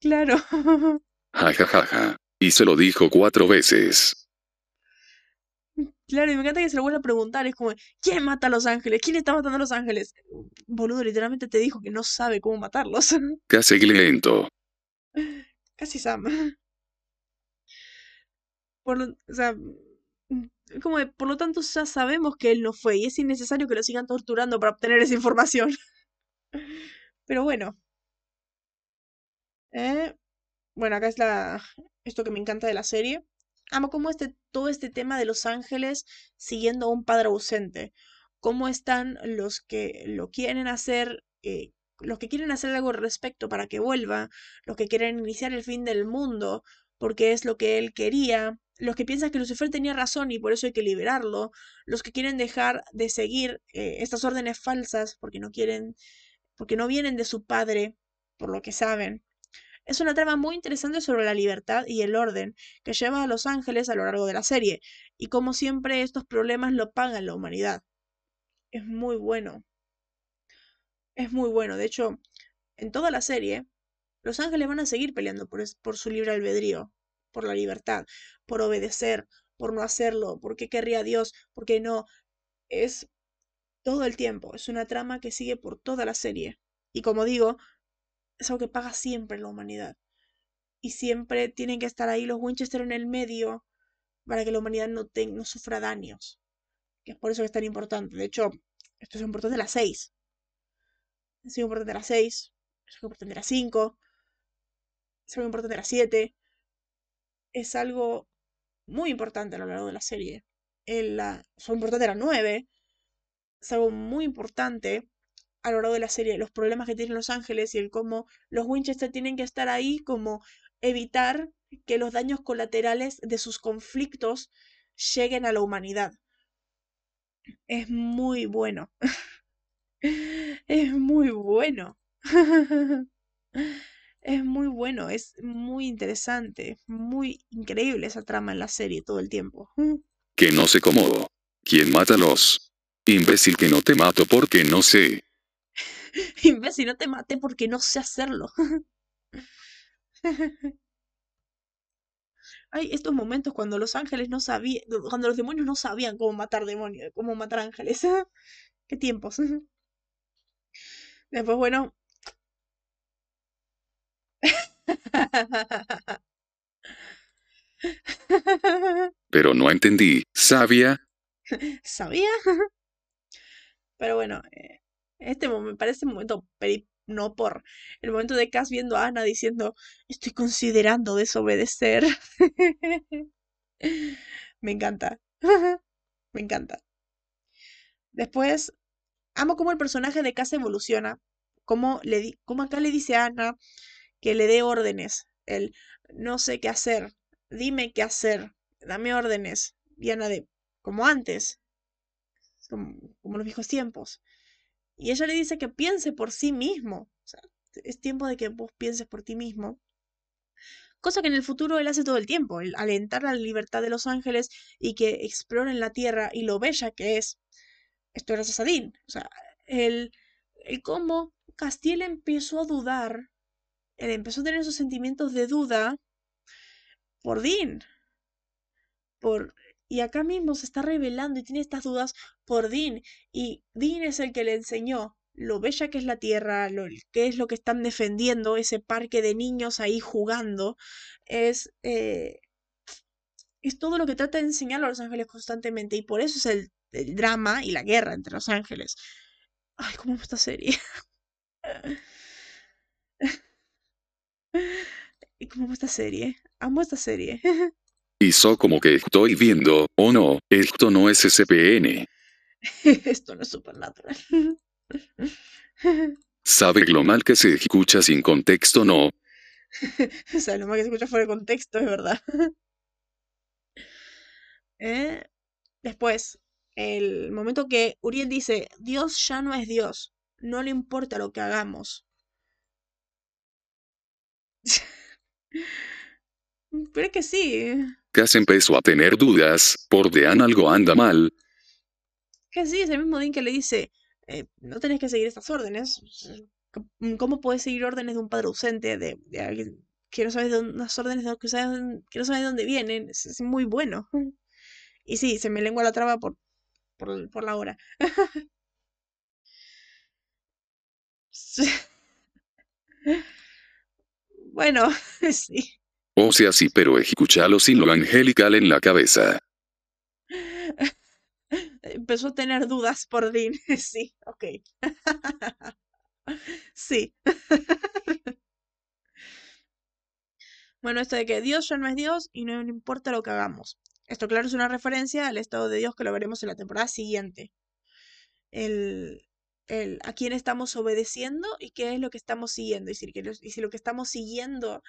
Claro. Ja ja ja ja. Y se lo dijo cuatro veces. Claro, y me encanta que se lo vuelva a preguntar. Es como, ¿quién mata a los ángeles? ¿Quién está matando a los ángeles? Boludo, literalmente te dijo que no sabe cómo matarlos. Casi lento. Casi Sam. Por lo, o sea, mm, como por lo tanto ya sabemos que él no fue y es innecesario que lo sigan torturando para obtener esa información. Pero bueno. Eh, bueno, acá es la esto que me encanta de la serie. Amo cómo este, todo este tema de los ángeles siguiendo a un padre ausente. Cómo están los que lo quieren hacer, eh, los que quieren hacer algo al respecto para que vuelva, los que quieren iniciar el fin del mundo porque es lo que él quería, los que piensan que Lucifer tenía razón y por eso hay que liberarlo, los que quieren dejar de seguir eh, estas órdenes falsas porque no quieren, porque no vienen de su padre, por lo que saben. Es una trama muy interesante sobre la libertad y el orden que lleva a los ángeles a lo largo de la serie, y como siempre estos problemas lo pagan la humanidad. Es muy bueno. Es muy bueno. De hecho, en toda la serie, los ángeles van a seguir peleando por, por su libre albedrío, por la libertad, por obedecer, por no hacerlo, por qué querría Dios, por qué no. Es todo el tiempo. Es una trama que sigue por toda la serie. Y como digo, es algo que paga siempre la humanidad. Y siempre tienen que estar ahí los Winchester en el medio para que la humanidad no, te- no sufra daños. Que es por eso que es tan importante. De hecho, esto es importante de las 6. Es algo importante las 6. Es algo importante las 5. Es algo importante las 7. Es algo muy importante a lo largo de la serie. El, la, es algo importante de las 9. Es algo muy importante a lo largo de la serie. Los problemas que tienen los ángeles y el cómo los Winchester tienen que estar ahí como evitar que los daños colaterales de sus conflictos lleguen a la humanidad. Es muy bueno. Es muy bueno. Es muy bueno, es muy interesante, muy increíble esa trama en la serie todo el tiempo. Que no sé cómo. ¿Quién mata a los? Imbécil que no te mato porque no sé. Imbécil, no te maté porque no sé hacerlo. Hay estos momentos cuando los ángeles no sabían, cuando los demonios no sabían cómo matar demonios, cómo matar ángeles. Qué tiempos. Después, bueno. Pero no entendí. ¿Sabia? ¿Sabía? Pero bueno, eh, este me parece un momento no por el momento de Cass viendo a Ana diciendo, estoy considerando desobedecer. Me encanta. Me encanta. Después, amo cómo el personaje de Cass evoluciona. Cómo, le cómo acá le dice a Ana que le dé órdenes. El no sé qué hacer. Dime qué hacer. Dame órdenes. Y Ana de, como antes. Como, los viejos tiempos. Y ella le dice que piense por sí mismo. Es tiempo de que vos pienses por ti mismo. Cosa que en el futuro él hace todo el tiempo, el alentar la libertad de los ángeles y que exploren la tierra y lo bella que es. Esto gracias a Dean. O sea, el, el cómo Castiel empezó a dudar él empezó a tener esos sentimientos de duda por Dean. Por, y acá mismo se está revelando y tiene estas dudas por Dean. Y Dean es el que le enseñó lo bella que es la tierra, lo, qué es lo que están defendiendo, ese parque de niños ahí jugando. Es, eh, es todo lo que trata de enseñar a los ángeles constantemente. Y por eso es el, el drama y la guerra entre los ángeles. Ay, cómo esta serie. y cómo esta serie. Amo esta serie. Hizo como que estoy viendo, oh no, esto no es SPN. Esto no es supernatural. ¿Sabe lo mal que se escucha sin contexto no? o sea, lo mal que se escucha fuera de contexto, es verdad. Eh, Después, el momento que Uriel dice, Dios ya no es Dios, no le importa lo que hagamos. Pero es que sí, Cass empezó a tener dudas, por Dean algo anda mal, que sí, es el mismo Dean que le dice, eh, no tenés que seguir estas órdenes. c- ¿Cómo puedes seguir órdenes de un padre ausente, de, de alguien que no sabes de dónde, unas órdenes de- que, sabes- que no sabes de dónde vienen? Es, es muy bueno. Y sí, se me lengua la traba por, por, por la hora. Bueno, sí. o sea sí pero escúchalo sin lo angelical en la cabeza. Empezó a tener dudas por Dean. Sí, ok. Sí. Bueno, esto de que Dios ya no es Dios y no le importa lo que hagamos. Esto, claro, es una referencia al estado de Dios que lo veremos en la temporada siguiente. El, el a quién estamos obedeciendo y qué es lo que estamos siguiendo. Y si, y si lo que estamos siguiendo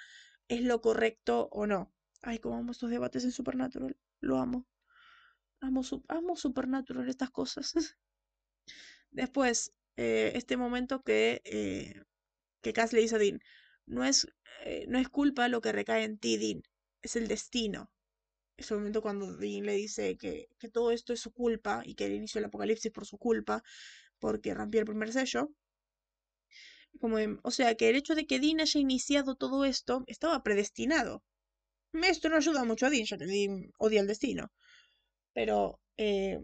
es lo correcto o no. Ay, cómo amo estos debates en Supernatural. Lo amo. Amo, amo Supernatural, estas cosas. Después, eh, este momento que, eh, que Cass le dice a Dean, no es, eh, no es culpa lo que recae en ti, Dean, es el destino. Ese momento cuando Dean le dice que, todo esto es su culpa y que el apocalipsis por su culpa, porque rompió el primer sello. Como, o sea, que el hecho de que Dean haya iniciado todo esto estaba predestinado. Esto no ayuda mucho a Dean, ya que Dean odia el destino. Pero, eh,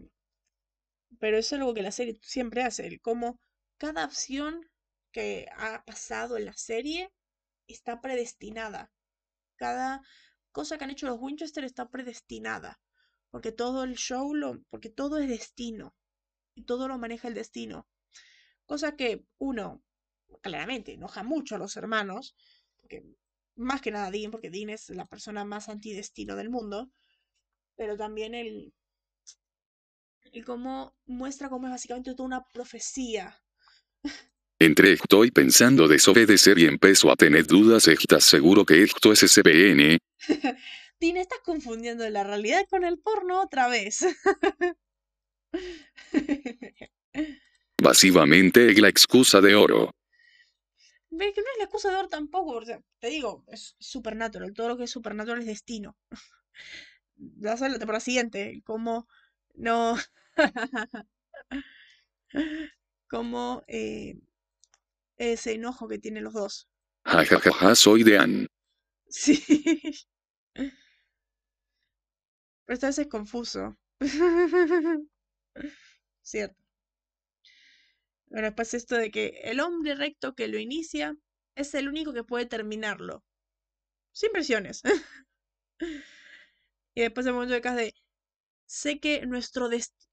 pero es algo que la serie siempre hace, el cómo cada acción que ha pasado en la serie está predestinada. Cada cosa que han hecho los Winchester está predestinada. Porque todo el show lo, porque todo es destino. Y todo lo maneja el destino. Cosa que uno, claramente, enoja mucho a los hermanos. Porque, más que nada Dean, porque Dean es la persona más antidestino del mundo. Pero también el, el cómo muestra cómo es básicamente toda una profecía. Entre estoy pensando desobedecer y empezó a tener dudas, ¿estás seguro que esto es SPN? Dean, estás confundiendo la realidad con el porno otra vez. Básicamente es la excusa de oro. Ve que no es la excusa de Or tampoco, o sea, te digo, es supernatural, todo lo que es supernatural es destino. Vas a la temporada siguiente, como no, como eh, ese enojo que tienen los dos. Ja ja ja ja soy Dean. Sí. Pero esta vez es confuso. Cierto. Bueno, después esto de que el hombre recto que lo inicia es el único que puede terminarlo. Sin presiones. y después el momento de de sé que nuestro destino.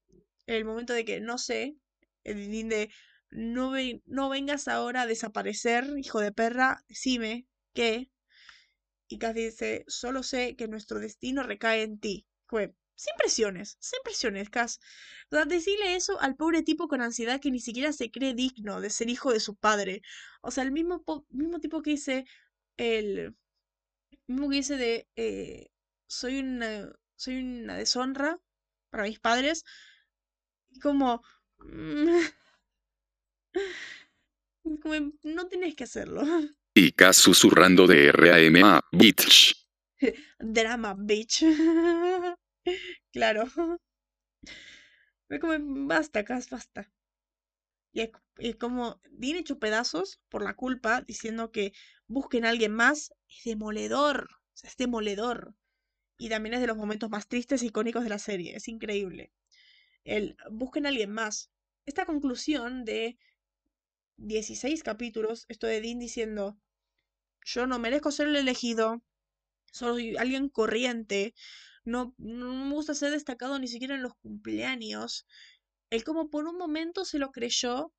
El momento de que no sé. El de no, ve- no vengas ahora a desaparecer, hijo de perra. Decime que. Y Cass dice, solo sé que nuestro destino recae en ti. Fue, sin presiones, sin presiones, Cass. O sea, decirle eso al pobre tipo con ansiedad que ni siquiera se cree digno de ser hijo de su padre. O sea, el mismo, mismo tipo que dice, el mismo que dice de, eh, soy una, soy una deshonra para mis padres. Y como, mm, como, no tienes que hacerlo. Y Cass susurrando de RAMA, bitch. Drama, bitch. Claro. Fue como, basta, Cass, basta. Y es, como Dean hecho pedazos por la culpa, diciendo que busquen a alguien más, es demoledor. O sea, es demoledor. Y también es de los momentos más tristes y icónicos de la serie. Es increíble. El busquen a alguien más. Esta conclusión de 16 capítulos, esto de Dean diciendo, yo no merezco ser el elegido, soy alguien corriente, no, no me gusta ser destacado ni siquiera en los cumpleaños. Él como por un momento se lo creyó,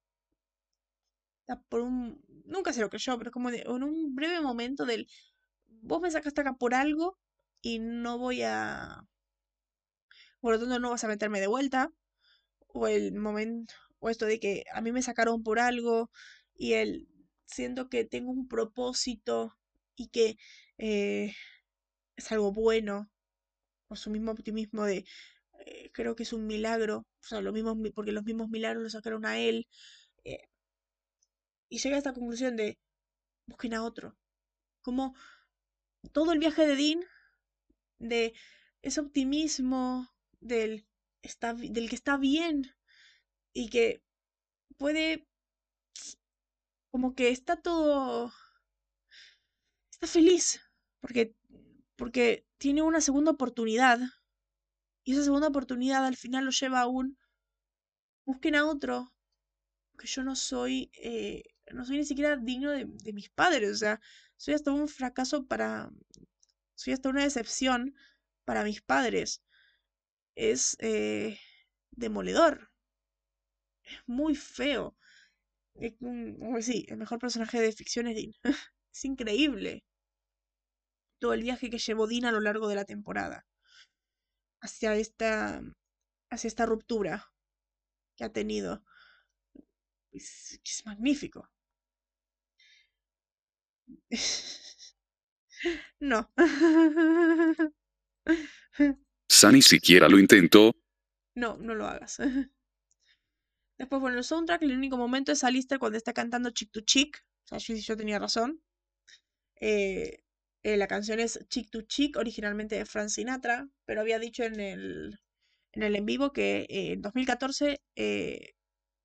un, nunca se lo creyó, pero como en un breve momento del, vos me sacaste acá por algo y no voy a, por lo tanto no vas a meterme de vuelta, o el momento, o esto de que a mí me sacaron por algo y él siento que tengo un propósito y que eh, es algo bueno, por su mismo optimismo de eh, creo que es un milagro, o sea, lo mismo, porque los mismos milagros lo sacaron a él, eh, y llega a esta conclusión de busquen a otro. Como todo el viaje de Dean, de ese optimismo del, está, del que está bien y que puede, como que está todo, está feliz, porque, porque tiene una segunda oportunidad. Y esa segunda oportunidad al final lo lleva a un, busquen a otro, que yo no soy, eh, no soy ni siquiera digno de, mis padres, o sea, soy hasta un fracaso para, soy hasta una decepción para mis padres. Es eh, demoledor, es muy feo. Es sí, el mejor personaje de ficción es Dean. es increíble todo el viaje que llevó Dean a lo largo de la temporada. Hacia esta, hacia esta ruptura que ha tenido. Es, es magnífico. no. Sunny siquiera lo intentó. No, no lo hagas. Después, bueno, el soundtrack, el único momento es Alistair cuando está cantando Chick to Chick. O sea, yo, yo tenía razón. Eh, eh, la canción es Chick to Chick, originalmente de Frank Sinatra, pero había dicho en el en, el en vivo que eh, en 2014, eh,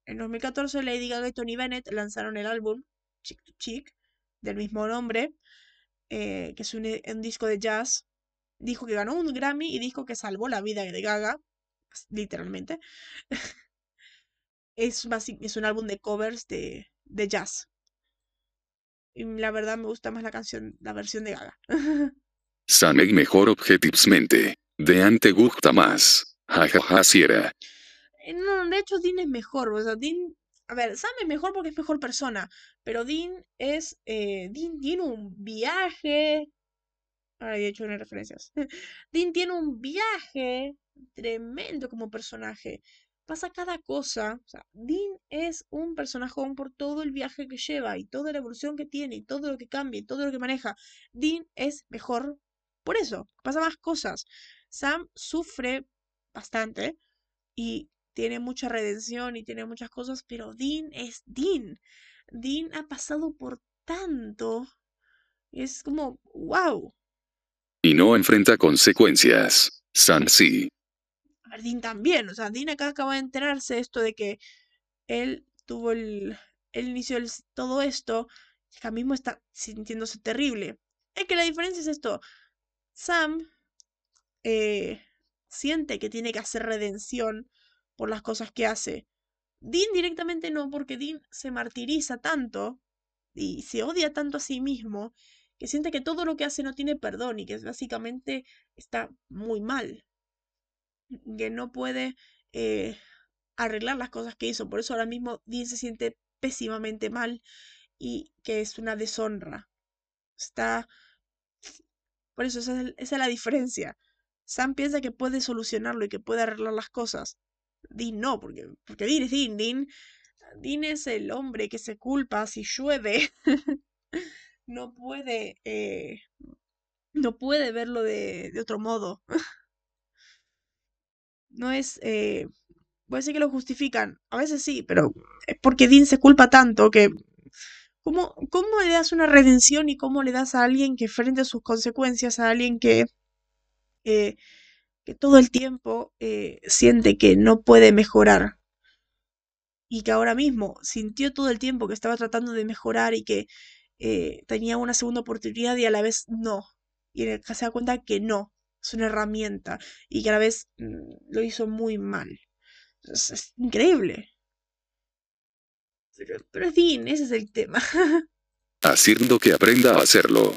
en 2014 Lady Gaga y Tony Bennett lanzaron el álbum Chick to Chick, del mismo nombre, que es un, disco de jazz. Dijo que ganó un Grammy y dijo que salvó la vida de Gaga, literalmente. es, es un álbum de covers de, de jazz. Y la verdad me gusta más la canción, la versión de Gaga. Samek mejor objetivamente. De ante gusta más. Jajaja, si era. Eh, no, de hecho Dean es mejor. O sea, Dean. A ver, Sam es mejor porque es mejor persona. Pero Dean es. Eh, Dean tiene un viaje. Ahora he hecho unas referencias. Dean tiene un viaje tremendo como personaje pasa cada cosa. Dean es un personaje por todo el viaje que lleva y toda la evolución que tiene y todo lo que cambia y todo lo que maneja. Dean es mejor por eso, pasa más cosas. Sam sufre bastante y tiene mucha redención y tiene muchas cosas, pero Dean es Dean. Dean ha pasado por tanto. Es como, wow. Y no enfrenta consecuencias. Sam sí. Dean también, o sea, Dean acá acaba de enterarse esto de que él tuvo el, el inicio de todo esto, y acá mismo está sintiéndose terrible. Es que la diferencia es esto, Sam eh, siente que tiene que hacer redención por las cosas que hace. Dean directamente no, porque Dean se martiriza tanto y se odia tanto a sí mismo que siente que todo lo que hace no tiene perdón y que básicamente está muy mal que no puede eh, arreglar las cosas que hizo. Por eso ahora mismo Dean se siente pésimamente mal y que es una deshonra. Está... Por eso esa es, la diferencia. Sam piensa que puede solucionarlo y que puede arreglar las cosas. Dean no, porque, porque Dean es Dean. Dean. es el hombre que se culpa si llueve. no puede... Eh, no puede verlo de otro modo. No es... Eh, voy a decir que lo justifican. A veces sí, pero es porque Dean se culpa tanto que... ¿Cómo, ¿Cómo le das una redención y cómo le das a alguien que frente a sus consecuencias, a alguien que, eh, que todo el tiempo eh, siente que no puede mejorar? y que ahora mismo sintió todo el tiempo que estaba tratando de mejorar y que eh, tenía una segunda oportunidad y a la vez no. Y se da cuenta que no, es una herramienta y que a la vez mm, lo hizo muy mal. Es, increíble. Pero, en fin, ese es el tema. Haciendo que aprenda a hacerlo.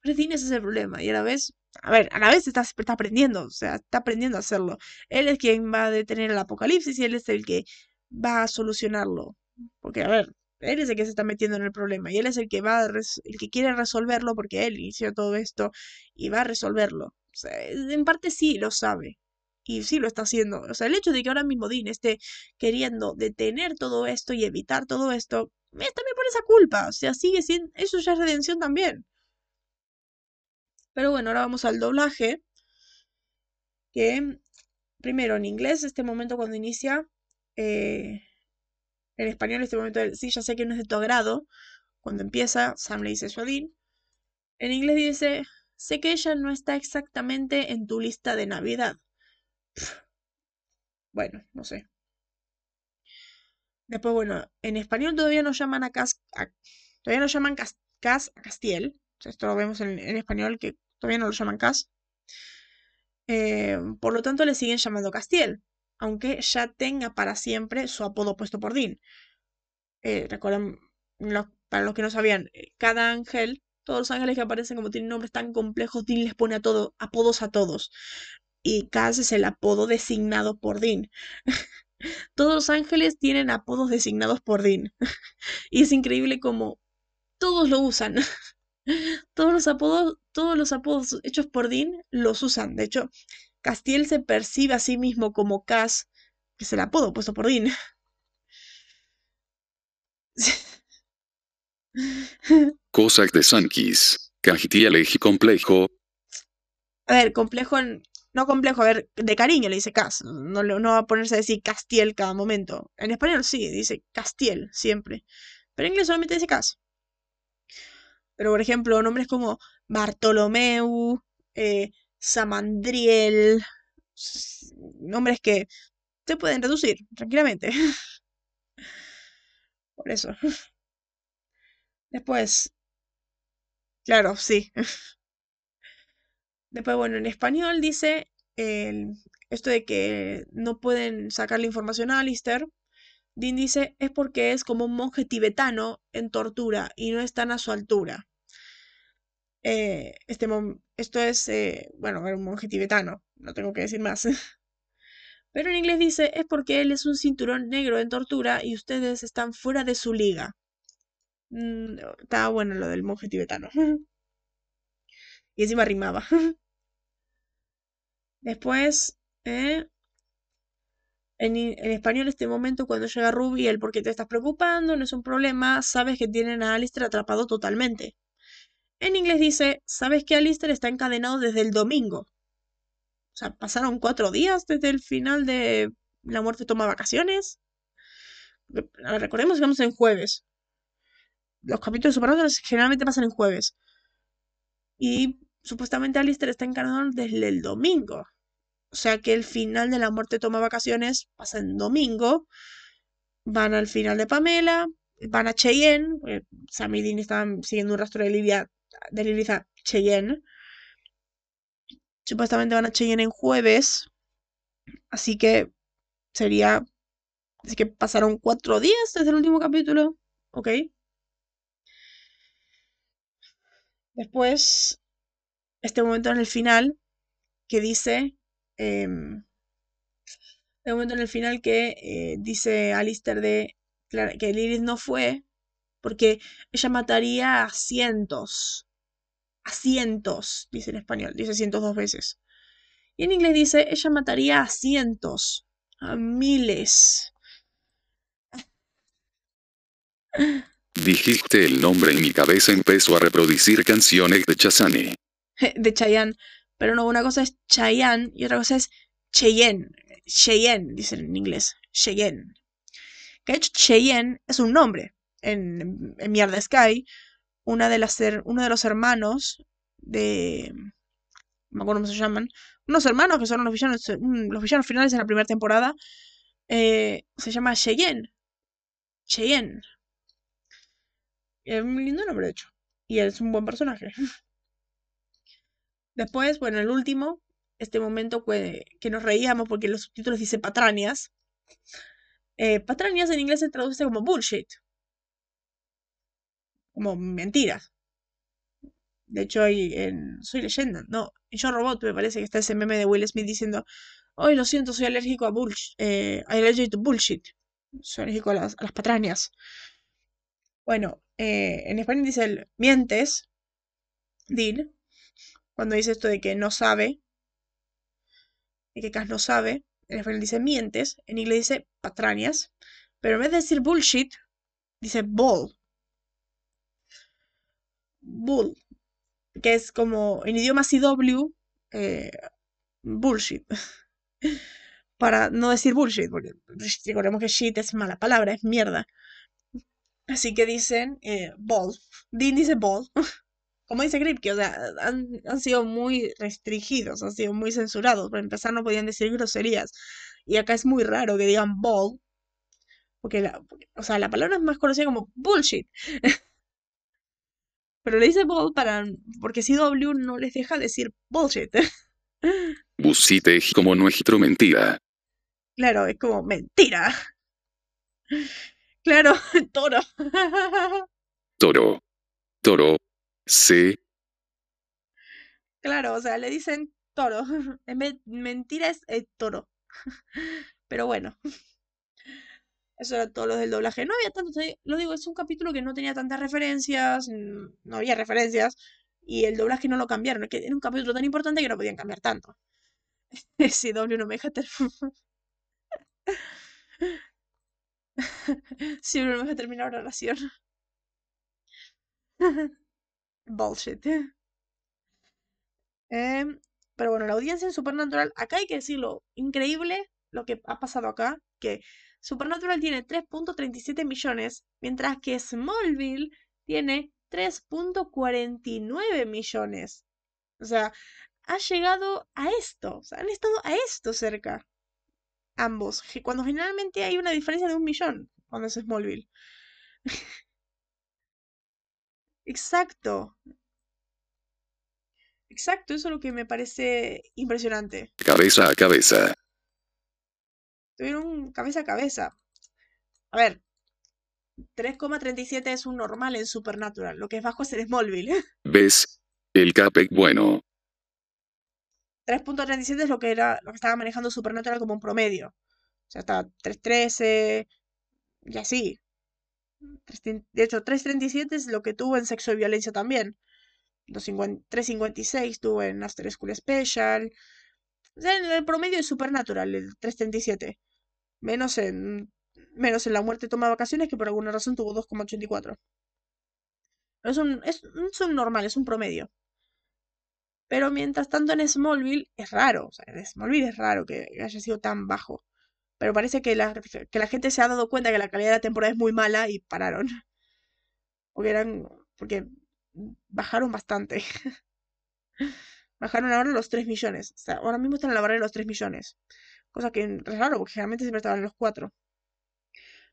Pero en fin, ese es el problema. Y a la vez, a ver, a la vez está, está aprendiendo, o sea, está aprendiendo a hacerlo. Él es quien va a detener el apocalipsis y él es el que va a solucionarlo. Porque, a ver, él es el que se está metiendo en el problema y él es el que va el que quiere resolverlo porque él inició todo esto y va a resolverlo. Sea, en parte sí lo sabe y sí lo está haciendo. O sea, el hecho de que ahora mismo Dean esté queriendo detener todo esto y evitar todo esto, es también por esa culpa. O sea, sigue siendo, eso ya es redención también. Pero bueno, ahora vamos al doblaje. Que primero en inglés, este momento cuando inicia, eh, en español este momento, sí, ya sé que no es de tu agrado. Cuando empieza, Sam le dice a En inglés dice, sé que ella no está exactamente en tu lista de Navidad. Bueno, no sé. Después, bueno, en español todavía no llaman a Cas, todavía no llaman Cas, a Castiel. Esto lo vemos en, español que todavía no lo llaman Cas. Eh, por lo tanto, le siguen llamando Castiel aunque ya tenga para siempre su apodo puesto por Dean. Eh, recuerden, para los que no sabían, eh, cada ángel, todos los ángeles que aparecen como tienen nombres tan complejos, Dean les pone a todo, apodos a todos. Y Kaz es el apodo designado por Dean. todos los ángeles tienen apodos designados por Dean. y es increíble como todos lo usan. todos los apodos, todos los apodos hechos por Dean los usan. De hecho, Castiel se percibe a sí mismo como Cas, que es el apodo puesto por Dean. Cosas de Sankis. Castiel eje complejo. A ver, complejo, no complejo, a ver, de cariño le dice Cas. No, no va a ponerse a decir Castiel cada momento. En español sí, dice Castiel siempre. Pero en inglés solamente dice Cas. Pero por ejemplo, nombres como Bartolomeu, eh, Samandriel, nombres que se pueden reducir tranquilamente. Por eso. Después, claro, sí. Después, bueno, en español dice esto de que no pueden sacar la información a Alistair. Dean dice es porque es como un monje tibetano en tortura y no están a su altura. Eh, este esto es, eh, bueno, un monje tibetano, no tengo que decir más. Pero en inglés dice, es porque él es un cinturón negro en tortura y ustedes están fuera de su liga. Mm, estaba bueno lo del monje tibetano. y encima rimaba. Después, eh, en, en, español, este momento, cuando llega Ruby, el por qué te estás preocupando, no es un problema, sabes que tienen a Alistair atrapado totalmente. En inglés dice, ¿sabes que Alistair está encadenado desde el domingo? O sea, pasaron cuatro días desde el final de La muerte toma vacaciones. Recordemos que en jueves. Los capítulos superiores generalmente pasan en jueves. Y supuestamente Alistair está encadenado desde el domingo. O sea que el final de La muerte toma vacaciones pasa en domingo. Van al final de Pamela. Van a Cheyenne. Sam y Dean estaban siguiendo un rastro de Lidia de Cheyenne. Supuestamente van a Cheyenne en jueves. Así que sería. Así que pasaron cuatro días desde el último capítulo. Ok. Después, este momento en el final que dice. Eh, momento en el final que eh, dice Alistair de que Lilith no fue porque ella mataría a cientos, a cientos, dice en español, dice cientos dos veces. Y en inglés dice, ella mataría a cientos, a miles. Dijiste el nombre y mi cabeza empezó a reproducir canciones de Chazane. De Chayanne. Pero no, una cosa es Chayanne y otra cosa es Cheyenne. Cheyenne, dicen en inglés. Cheyenne. Que hecho Cheyenne es un nombre en, en Mierda Sky, una de las, uno de los hermanos de... No me acuerdo cómo se llaman. Unos hermanos que son los villanos, mm, los villanos finales en la primera temporada. eh, se llama Cheyenne. Cheyenne. Es un lindo nombre, de hecho. Y es un buen personaje. Después, bueno, el último, este momento que, nos reíamos porque los subtítulos dice patrañas. Eh, patrañas en inglés se traduce como bullshit. Como mentiras. De hecho, hay en Soy leyenda, no, en Yo Robot me parece que está ese meme de Will Smith diciendo, hoy lo siento, soy alérgico a eh, bullshit. Soy alérgico a las, patrañas. Bueno, eh, en español dice el mientes, Dean, cuando dice esto de que no sabe, de que Cass no sabe, en español dice mientes, en inglés dice patrañas, pero en vez de decir bullshit, dice bull. Bull, que es como en idioma CW, eh, bullshit. Para no decir bullshit, porque recordemos que shit es mala palabra, es mierda. Así que dicen eh, ball. Dean dice ball. Como dice Gripke, o sea, han, sido muy restringidos, han sido muy censurados. Para empezar, no podían decir groserías. Y acá es muy raro que digan ball. Porque, la, o sea, la palabra es más conocida como bullshit. Pero le dice ball para, porque CW no les deja decir bullshit. Busite como nuestro mentira. Claro, es como mentira. Claro, toro. Toro. Toro. Sí. Claro, o sea, le dicen toro. En vez mentira es eh, toro. Pero bueno. Eso era todo lo del doblaje. No había tanto, lo digo, es un capítulo que no tenía tantas referencias, no había referencias, y el doblaje no lo cambiaron. que era un capítulo tan importante que no podían cambiar tanto. Si W no me deja Si no me deja terminar la oración. Bullshit. Em, pero bueno, la audiencia en Supernatural, acá hay que decirlo, increíble lo que ha pasado acá, que Supernatural tiene 3.37 millones, mientras que Smallville tiene 3.49 millones. O sea, ha llegado a esto, o sea, han estado a esto cerca. Ambos, cuando generalmente hay una diferencia de un millón cuando es Smallville. Exacto. Exacto, eso es lo que me parece impresionante. Cabeza a cabeza tuvieron cabeza a cabeza. A ver, 3,37 es un normal en Supernatural. Lo que es bajo es el Smallville. ¿Ves? El CAPEC bueno. 3.37 es lo que era lo que estaba manejando Supernatural como un promedio. O sea, está 3.13 y así. De hecho, 3.37 es lo que tuvo en Sexo y Violencia también. 3.56 tuvo en After School Special. O sea, en el promedio de Supernatural, el 337. Menos en, menos en La Muerte Toma Vacaciones, que por alguna razón tuvo 2,84. Es un, es, un normal, es un promedio. Pero mientras tanto en Smallville es raro. O sea, en Smallville es raro que haya sido tan bajo. Pero parece que la, que la gente se ha dado cuenta que la calidad de la temporada es muy mala y pararon. Porque eran. Porque bajaron bastante. Bajaron ahora los 3 millones. Ahora mismo están en la barrera de los 3 millones. Cosa que es raro, porque generalmente siempre estaban en los 4.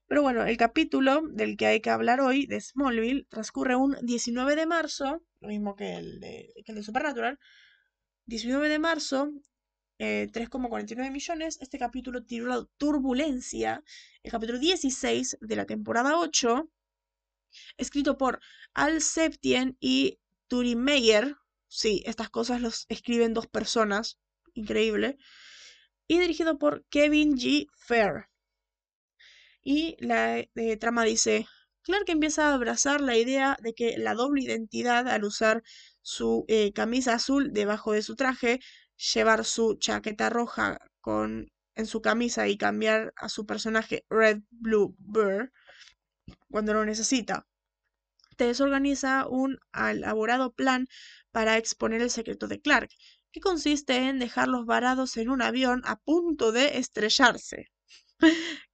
Pero bueno, el capítulo del que hay que hablar hoy, de Smallville, transcurre un 19 de marzo, lo mismo que el de, que el de Supernatural. 19 de marzo, 3,49 eh, millones. Este capítulo titulado Turbulencia, el capítulo 16 de la temporada 8, escrito por Al Septien y Turi Meyer, Sí, estas cosas los escriben dos personas. Increíble. Y dirigido por Kevin G. Fair. Y la eh, trama dice, Clark empieza a abrazar la idea de que la doble identidad al usar su eh, camisa azul debajo de su traje, llevar su chaqueta roja con, en su camisa y cambiar a su personaje Red Blue Bird cuando lo necesita. Te desorganiza un elaborado plan para exponer el secreto de Clark, que consiste en dejarlos varados en un avión a punto de estrellarse.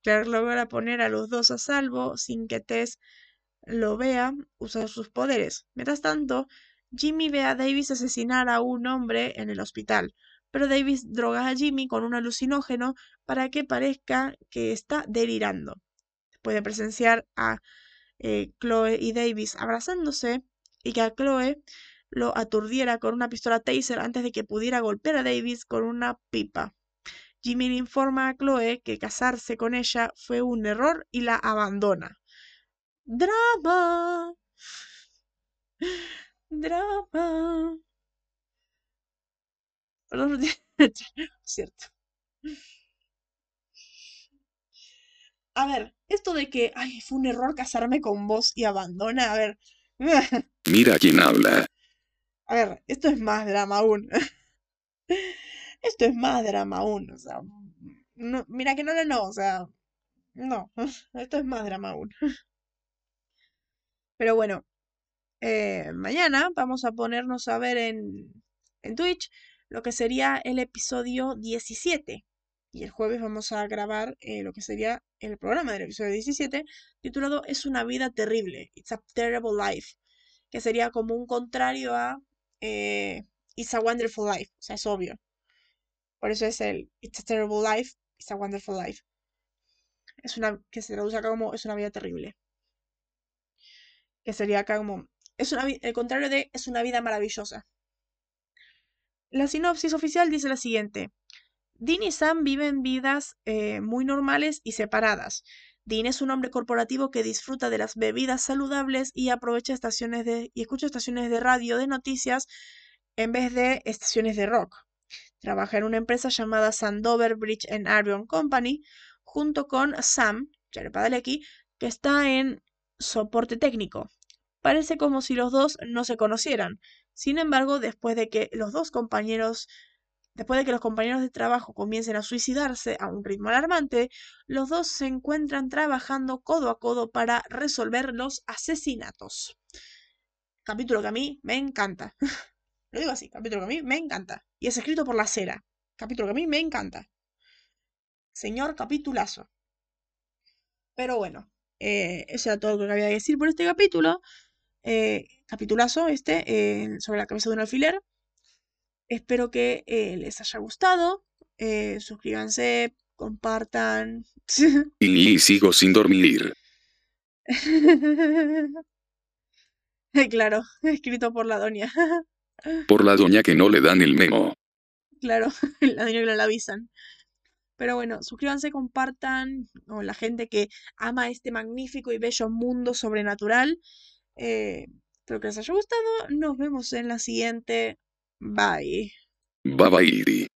Clark logra poner a los dos a salvo sin que Tess lo vea usar sus poderes. Mientras tanto, Jimmy ve a Davis asesinar a un hombre en el hospital. pero Davis droga a Jimmy con un alucinógeno para que parezca que está delirando. Después de presenciar a eh, Chloe y Davis abrazándose y que a Chloe lo aturdiera con una pistola taser antes de que pudiera golpear a Davis con una pipa. Jimmy le informa a Chloe que casarse con ella fue un error y la abandona. Drama. Drama. Perdón, cierto. A ver, esto de que, ay, fue un error casarme con vos y abandona, a ver. Mira quién habla. A ver, esto es más drama aún. Esto es más drama aún, o sea. No, mira que no, no, no, o sea. No, esto es más drama aún. Pero bueno, eh, mañana vamos a ponernos a ver en, en Twitch lo que sería el episodio 17. Y el jueves vamos a grabar eh, lo que sería el programa del episodio 17, titulado Es una vida terrible, It's a Terrible Life, que sería como un contrario a eh, It's a Wonderful Life, o sea, es obvio. Por eso es el It's a Terrible Life, It's a Wonderful Life. Es una, que se traduce acá como Es una vida terrible. Que sería acá como, es una, el contrario de Es una vida maravillosa. La sinopsis oficial dice la siguiente. Dean y Sam viven vidas eh, muy normales y separadas. Dean es un hombre corporativo que disfruta de las bebidas saludables y aprovecha estaciones de y escucha estaciones de radio de noticias en vez de estaciones de rock. Trabaja en una empresa llamada Sandover Bridge and Iron Company junto con Sam, que está en soporte técnico. Parece como si los dos no se conocieran. Sin embargo, después de que los dos compañeros Después de que los compañeros de trabajo comiencen a suicidarse a un ritmo alarmante, los dos se encuentran trabajando codo a codo para resolver los asesinatos. Capítulo que a mí me encanta. Lo digo así, capítulo que a mí me encanta. Y es escrito por la cera. Capítulo que a mí me encanta. Señor capitulazo. Pero bueno, eh, eso era todo lo que había que decir por este capítulo. Eh, capitulazo este, eh, sobre la cabeza de un alfiler. Espero que les haya gustado. Suscríbanse, compartan. Y sigo sin dormir. claro, escrito por la doña. Por la doña que no le dan el memo. claro, la doña que no la avisan. Pero bueno, suscríbanse, compartan con la gente que ama este magnífico y bello mundo sobrenatural. Eh, espero que les haya gustado. Nos vemos en la siguiente. Bye. Bye bye.